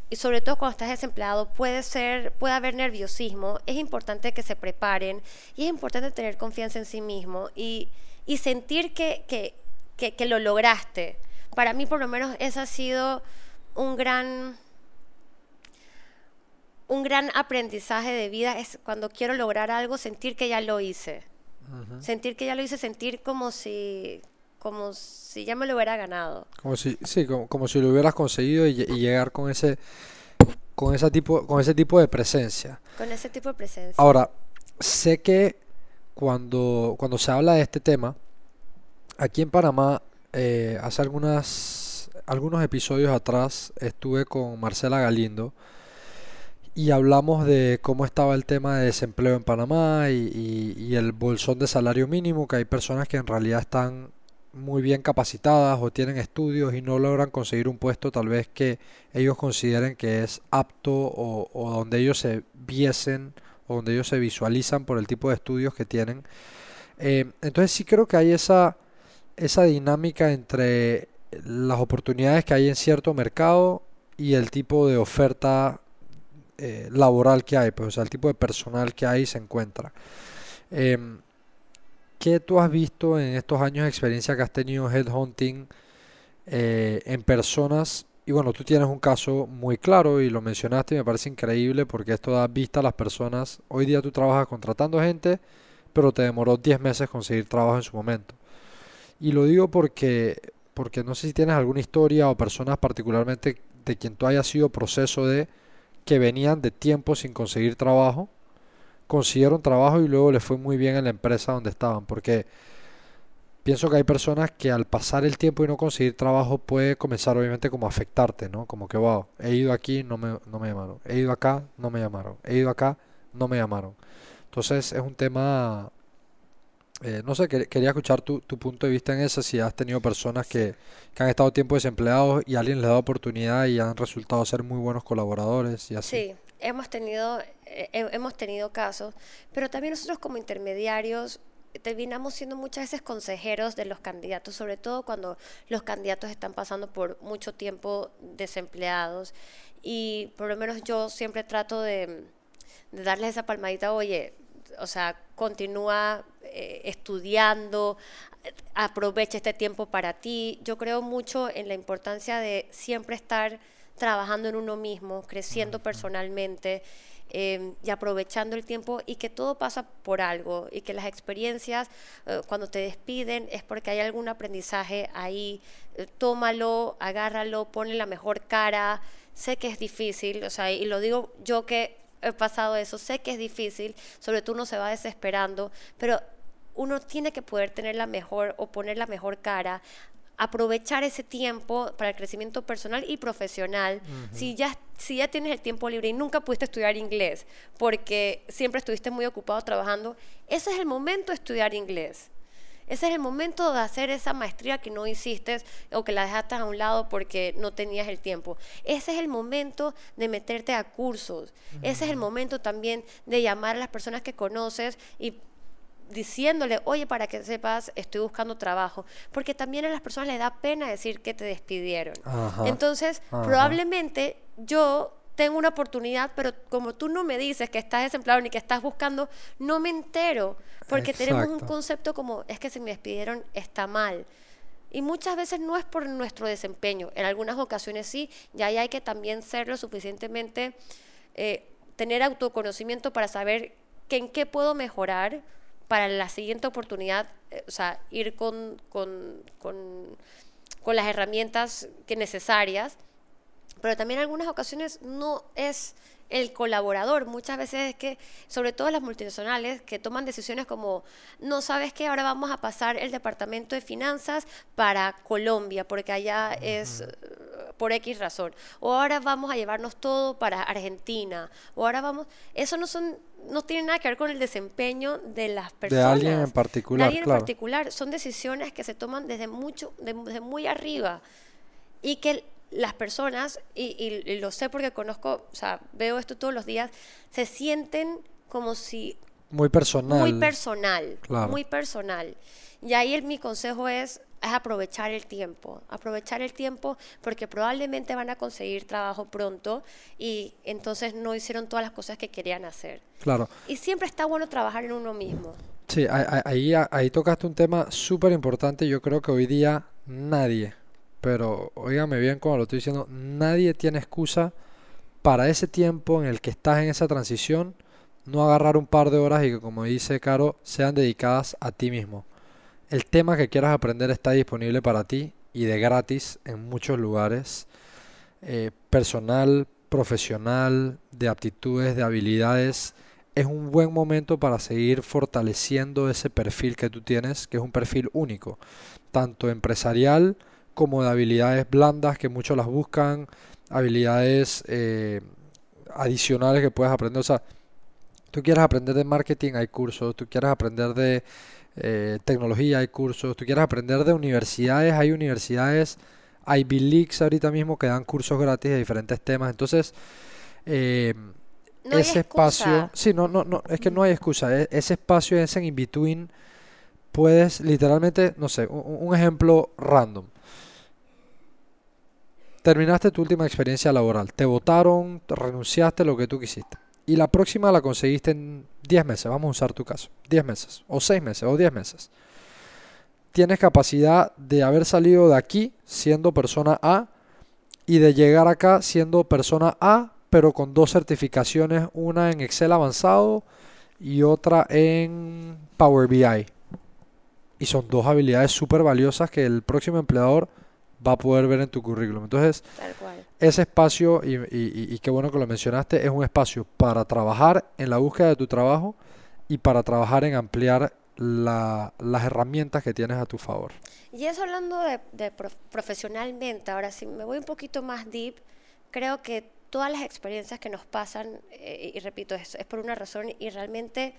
y sobre todo cuando estás desempleado puede ser puede haber nerviosismo es importante que se preparen y es importante tener confianza en sí mismo y, y sentir que, que, que, que lo lograste. Para mí, por lo menos, eso ha sido un gran un gran aprendizaje de vida es cuando quiero lograr algo, sentir que ya lo hice. Sentir que ya lo hice, sentir como si, como si ya me lo hubiera ganado. Como si, sí, como, como si lo hubieras conseguido y, y llegar con ese, con ese tipo, con ese tipo de presencia. Con ese tipo de presencia. Ahora, sé que cuando, cuando se habla de este tema, aquí en Panamá, eh, hace algunas, algunos episodios atrás, estuve con Marcela Galindo y hablamos de cómo estaba el tema de desempleo en Panamá y, el bolsón de salario mínimo, que hay personas que en realidad están muy bien capacitadas o tienen estudios y no logran conseguir un puesto tal vez que ellos consideren que es apto o, o donde ellos se viesen o donde ellos se visualizan por el tipo de estudios que tienen. Eh, entonces sí creo que hay esa, esa dinámica entre las oportunidades que hay en cierto mercado y el tipo de oferta eh, laboral que hay, pues, el tipo de personal que hay se encuentra. Em, ¿qué tú has visto en estos años de experiencia que has tenido headhunting eh, en personas? Y bueno, tú tienes un caso muy claro y lo mencionaste y me parece increíble porque esto da vista a las personas. Hoy día tú trabajas contratando gente, pero te demoró 10 meses conseguir trabajo en su momento. Y lo digo porque, porque no sé si tienes alguna historia o personas particularmente de quien tú hayas sido proceso de que venían de tiempo sin conseguir trabajo, consiguieron trabajo y luego les fue muy bien en la empresa donde estaban, porque pienso que hay personas que al pasar el tiempo y no conseguir trabajo puede comenzar obviamente como a afectarte, ¿no? Como que, wow, he ido aquí, no me, no me llamaron, he ido acá, no me llamaron, he ido acá, no me llamaron. Entonces es un tema, eh, no sé, que- quería escuchar tu, tu punto de vista en eso, si has tenido personas que, han estado tiempo desempleados y alguien les da oportunidad y han resultado ser muy buenos colaboradores y así. Sí, hemos tenido, eh, he- hemos tenido casos, pero también nosotros como intermediarios terminamos siendo muchas veces consejeros de los candidatos, sobre todo cuando los candidatos están pasando por mucho tiempo desempleados. Y por lo menos yo siempre trato de darles esa palmadita, oye, o sea, continúa eh, estudiando, aprovecha este tiempo para ti. Yo creo mucho en la importancia de siempre estar trabajando en uno mismo, creciendo personalmente eh, y aprovechando el tiempo y que todo pasa por algo y que las experiencias eh, cuando te despiden es porque hay algún aprendizaje ahí. Eh, tómalo, agárralo, ponle la mejor cara. Sé que es difícil, o sea, y lo digo yo que he pasado eso, sé que es difícil, sobre todo uno se va desesperando, pero uno tiene que poder tener la mejor o poner la mejor cara, aprovechar ese tiempo para el crecimiento personal y profesional. si, ya, si ya tienes el tiempo libre y nunca pudiste estudiar inglés porque siempre estuviste muy ocupado trabajando, ese es el momento de estudiar inglés. Ese es el momento de hacer esa maestría que no hiciste o que la dejaste a un lado porque no tenías el tiempo. Ese es el momento de meterte a cursos. Ese es el momento también de llamar a las personas que conoces y diciéndole, oye, para que sepas, estoy buscando trabajo. Porque también a las personas les da pena decir que te despidieron. Ajá, Entonces, ajá. probablemente yo tengo una oportunidad, pero como tú no me dices que estás desempleado ni que estás buscando, no me entero. Porque tenemos un concepto como, es que si me despidieron está mal. Y muchas veces no es por nuestro desempeño, en algunas ocasiones sí, y ahí hay que también ser lo suficientemente, eh, tener autoconocimiento para saber que en qué puedo mejorar para la siguiente oportunidad, eh, o sea, ir con, con, con, con las herramientas que necesarias, pero también en algunas ocasiones no es el colaborador. Muchas veces es que, sobre todo las multinacionales, que toman decisiones como, no sabes que ahora vamos a pasar el departamento de finanzas para Colombia, porque allá es eh, por X razón. O ahora vamos a llevarnos todo para Argentina. O ahora vamos... Eso no son... No tiene nada que ver con el desempeño de las De personas. alguien en particular, De alguien claro. en particular. Son decisiones que se toman desde mucho, de- desde muy arriba y que las personas, y, y- y lo sé porque conozco, o sea, veo esto todos los días, se sienten como si Muy personal. muy personal, Claro. muy personal. Y ahí el- mi consejo es, es aprovechar el tiempo, aprovechar el tiempo porque probablemente van a conseguir trabajo pronto y entonces no hicieron todas las cosas que querían hacer. Claro. Y siempre está bueno trabajar en uno mismo. Sí, ahí, ahí, tocaste un tema súper importante. Yo creo que hoy día nadie, pero óigame bien como lo estoy diciendo, nadie tiene excusa para ese tiempo en el que estás en esa transición, no agarrar un par de horas y que como dice Caro, sean dedicadas a ti mismo. El tema que quieras aprender está disponible para ti y de gratis en muchos lugares. Eh, personal, profesional, de aptitudes, de habilidades es un buen momento para seguir fortaleciendo ese perfil que tú tienes, que es un perfil único, tanto empresarial como de habilidades blandas que muchos las buscan, habilidades eh, adicionales que puedes aprender. O sea, tú quieres aprender de marketing, hay cursos, tú quieres aprender de eh, tecnología, hay cursos, tú quieres aprender de universidades, hay universidades, hay Leaks ahorita mismo que dan cursos gratis de diferentes temas. Entonces, eh, ese espacio, sí, no, no, no, es que no hay excusa, e, ese espacio, ese en in-between, puedes literalmente, no sé, un, ejemplo random. Terminaste tu última experiencia laboral, te votaron, renunciaste, lo que tú quisiste. Y la próxima la conseguiste en 10 meses, vamos a usar tu caso, 10 meses, o 6 meses, o 10 meses. Tienes capacidad de haber salido de aquí siendo persona A y de llegar acá siendo persona A pero con dos certificaciones, una en Excel avanzado y otra en Power BI. Y son dos habilidades súper valiosas que el próximo empleador va a poder ver en tu currículum. Entonces, ese espacio, y, qué bueno que lo mencionaste, es un espacio para trabajar en la búsqueda de tu trabajo y para trabajar en ampliar las herramientas que tienes a tu favor. Y eso hablando de, profesionalmente, ahora si me voy un poquito más deep, creo que todas las experiencias que nos pasan, eh, y repito, es, es por una razón y realmente...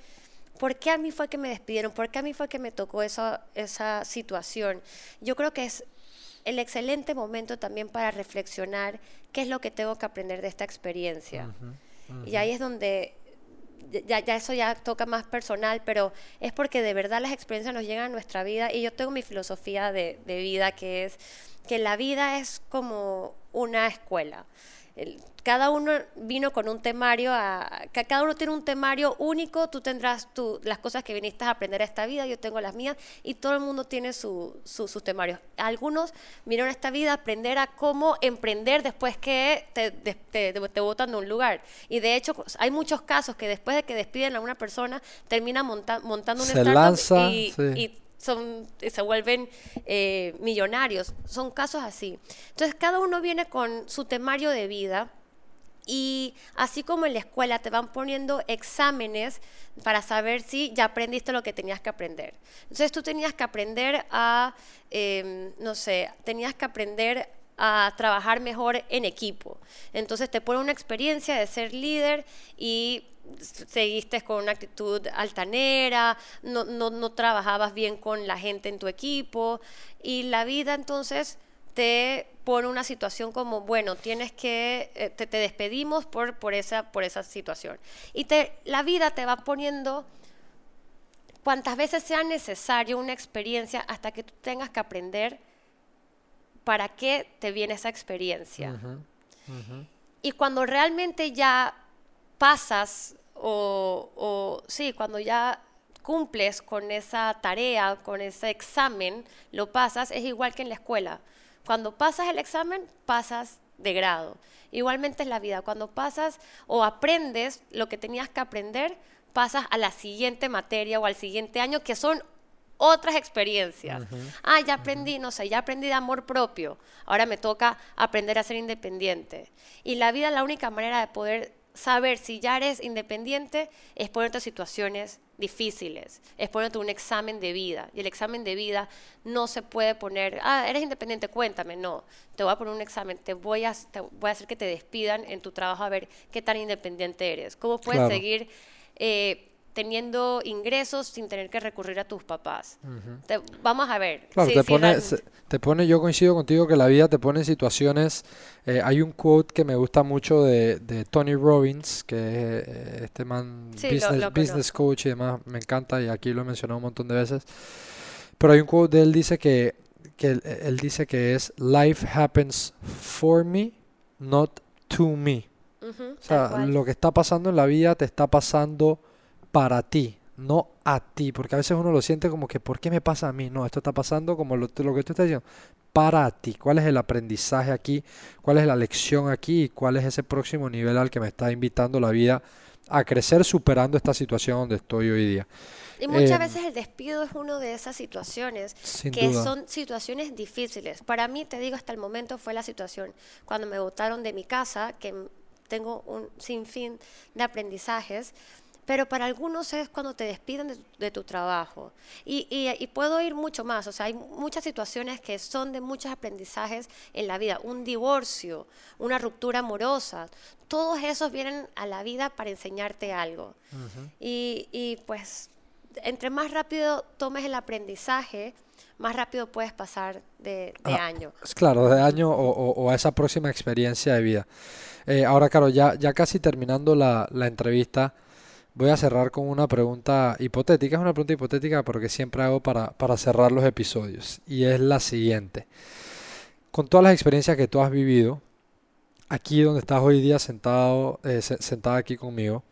¿Por qué a mí fue que me despidieron? ¿Por qué a mí fue que me tocó esa, esa situación? Yo creo que es el excelente momento también para reflexionar qué es lo que tengo que aprender de esta experiencia. Y ahí es donde ya, ya, eso ya toca más personal, pero es porque de verdad las experiencias nos llegan a nuestra vida y yo tengo mi filosofía de, de vida que es que la vida es como una escuela cada uno vino con un temario, cada uno tiene un temario único, tú tendrás las cosas que viniste a aprender a esta vida, yo tengo las mías, y todo el mundo tiene sus temarios. Algunos vinieron a esta vida a aprender a cómo emprender después que te, te, botan de un lugar. Y de hecho, hay muchos casos que después de que despiden a una persona, termina montando un startup y son, se vuelven eh, millonarios. Son casos así. Entonces, cada uno viene con su temario de vida. Y así como en la escuela te van poniendo exámenes para saber si ya aprendiste lo que tenías que aprender. Entonces tú tenías que aprender a, em, no sé, tenías que aprender a trabajar mejor en equipo. Entonces te pone una experiencia de ser líder y seguiste con una actitud altanera, no, no, no, trabajabas bien con la gente en tu equipo y la vida entonces te pone una situación como, bueno, tienes que, eh, te, te, despedimos por, por, esa, por esa situación. Y te, la vida te va poniendo cuantas veces sea necesario una experiencia hasta que tú tengas que aprender para qué te viene esa experiencia. Y cuando realmente ya pasas o, sí, cuando ya cumples con esa tarea, con ese examen, lo pasas, es igual que en la escuela. Cuando pasas el examen, pasas de grado. Igualmente es la vida. Cuando pasas o aprendes lo que tenías que aprender, pasas a la siguiente materia o al siguiente año, que son otras experiencias. Ah, ya aprendí, no sé, ya aprendí de amor propio. Ahora me toca aprender a ser independiente. Y la vida, la única manera de poder saber si ya eres independiente es ponerte a situaciones difíciles, es ponerte un examen de vida. Y el examen de vida no se puede poner, ah, eres independiente, cuéntame. No, te voy a poner un examen, te voy a, voy a hacer que te despidan en tu trabajo a ver qué tan independiente eres. ¿Cómo puedes seguir eh, teniendo ingresos sin tener que recurrir a tus papás. vamos a ver. te, pone, yo coincido contigo que la vida te pone en situaciones, eh, hay un quote que me gusta mucho de, Tony Robbins, que es eh, este man business, coach y demás, me encanta y aquí lo he mencionado un montón de veces, pero hay un quote de él dice que, que él, dice que es life happens for me, not to me. o sea, lo que está pasando en la vida te está pasando para ti, no a ti, porque a veces uno lo siente como que, ¿por qué me pasa a mí? No, esto está pasando como lo, lo que tú estás diciendo, para ti. ¿Cuál es el aprendizaje aquí? ¿Cuál es la lección aquí? ¿Cuál es ese próximo nivel al que me está invitando la vida a crecer superando esta situación donde estoy hoy día? Y muchas Eh, veces el despido es una de esas situaciones que duda. son situaciones difíciles. Para mí, te digo, hasta el momento fue la situación cuando me botaron de mi casa, que tengo un sinfín de aprendizajes, pero para algunos es cuando te despiden de, tu- de tu trabajo. Y, y- y puedo ir mucho más, o sea, hay muchas situaciones que son de muchos aprendizajes en la vida. Un divorcio, una ruptura amorosa, todos esos vienen a la vida para enseñarte algo. y, y, pues, entre más rápido tomes el aprendizaje, más rápido puedes pasar de, de Ah, año. Claro, de año o, o- o a esa próxima experiencia de vida. Eh, ahora, claro, ya, ya casi terminando la, la entrevista, voy a cerrar con una pregunta hipotética. Es una pregunta hipotética porque siempre hago para, para cerrar los episodios. Y es la siguiente. Con todas las experiencias que tú has vivido, aquí donde estás hoy día sentado, eh, se- sentada aquí conmigo,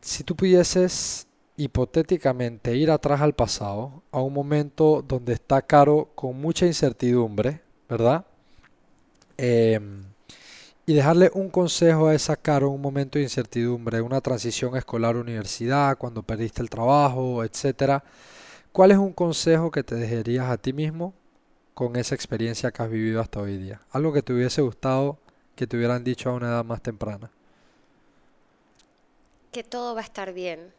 si tú pudieses hipotéticamente ir atrás al pasado, a un momento donde está Caro con mucha incertidumbre, ¿verdad? Em, y dejarle un consejo a esa Caro en un momento de incertidumbre, una transición escolar a universidad, cuando perdiste el trabajo, etcétera. ¿Cuál es un consejo que te dejarías a ti mismo con esa experiencia que has vivido hasta hoy día? Algo que te hubiese gustado que te hubieran dicho a una edad más temprana. Que todo va a estar bien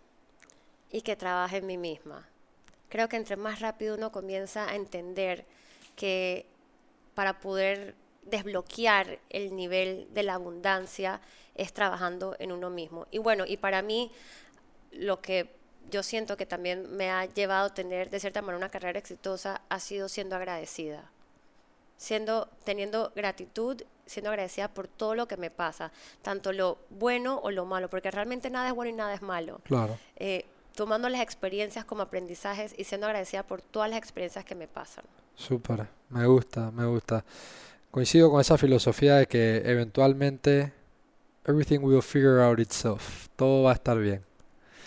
y que trabaje en mí misma. Creo que entre más rápido uno comienza a entender que para poder desbloquear el nivel de la abundancia es trabajando en uno mismo. Y bueno, y para mí lo que yo siento que también me ha llevado a tener de cierta manera una carrera exitosa ha sido siendo agradecida. Siendo, teniendo gratitud, siendo agradecida por todo lo que me pasa, tanto lo bueno o lo malo, porque realmente nada es bueno y nada es malo. Claro. Eh, tomando las experiencias como aprendizajes y siendo agradecida por todas las experiencias que me pasan. Súper, me gusta, me gusta. Coincido con esa filosofía de que eventualmente everything will figure out itself. Todo va a estar bien.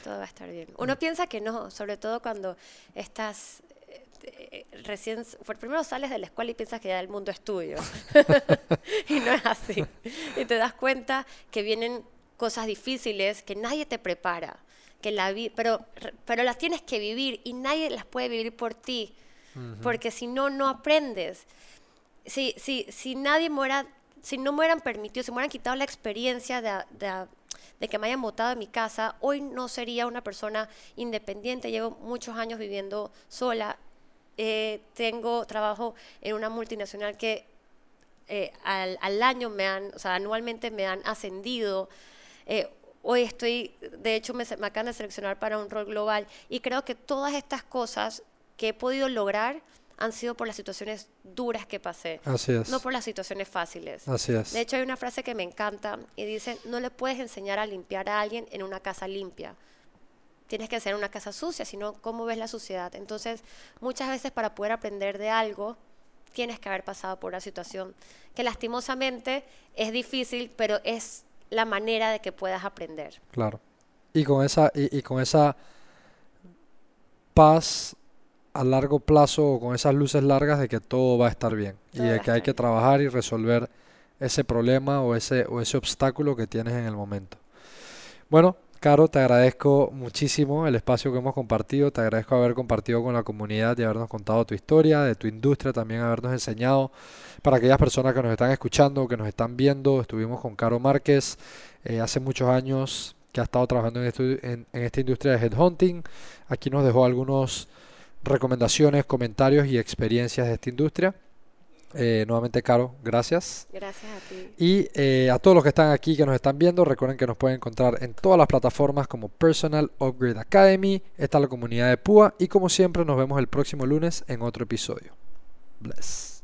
Todo va a estar bien. Uno piensa que no, sobre todo cuando estás eh, eh, recién, primero sales de la escuela y piensas que ya el mundo es tuyo. y no es así. Y te das cuenta que vienen cosas difíciles que nadie te prepara, que la vi- pero, pero las tienes que vivir y nadie las puede vivir por ti, porque si no, no aprendes. Si, si, si nadie muera, si no me hubieran permitido, si me hubieran quitado la experiencia de, de- de que me hayan votado en mi casa, hoy no sería una persona independiente. Llevo muchos años viviendo sola. Eh, tengo trabajo en una multinacional que eh, al, al año me han, o sea, anualmente me han ascendido. Eh, hoy estoy, de hecho, me acaban de seleccionar para un rol global y creo que todas estas cosas que he podido lograr han sido por las situaciones duras que pasé, Así es. no por las situaciones fáciles. Así es. De hecho, hay una frase que me encanta y dice, no le puedes enseñar a limpiar a alguien en una casa limpia. Tienes que hacer una casa sucia, sino cómo ves la suciedad. Entonces, muchas veces para poder aprender de algo, tienes que haber pasado por una situación que lastimosamente es difícil, pero es la manera de que puedas aprender. Claro. Y con esa, y, y con esa paz a largo plazo o con esas luces largas de que todo va a estar bien y Todo de que hay que trabajar y resolver ese problema o ese, o ese obstáculo que tienes en el momento. Bueno, Caro, te agradezco muchísimo el espacio que hemos compartido, te agradezco haber compartido con la comunidad y habernos contado tu historia, de tu industria, también habernos enseñado para aquellas personas que nos están escuchando, que nos están viendo. Estuvimos con Caro Márquez eh, hace muchos años que ha estado trabajando en- en esta industria de headhunting. Aquí nos dejó algunos recomendaciones, comentarios y experiencias de esta industria. Eh, nuevamente, Caro, gracias. Gracias a ti. Y eh, a todos los que están aquí, que nos están viendo, recuerden que nos pueden encontrar en todas las plataformas como Personal Upgrade Academy. Está la comunidad de PUA y como siempre nos vemos el próximo lunes en otro episodio. Bless.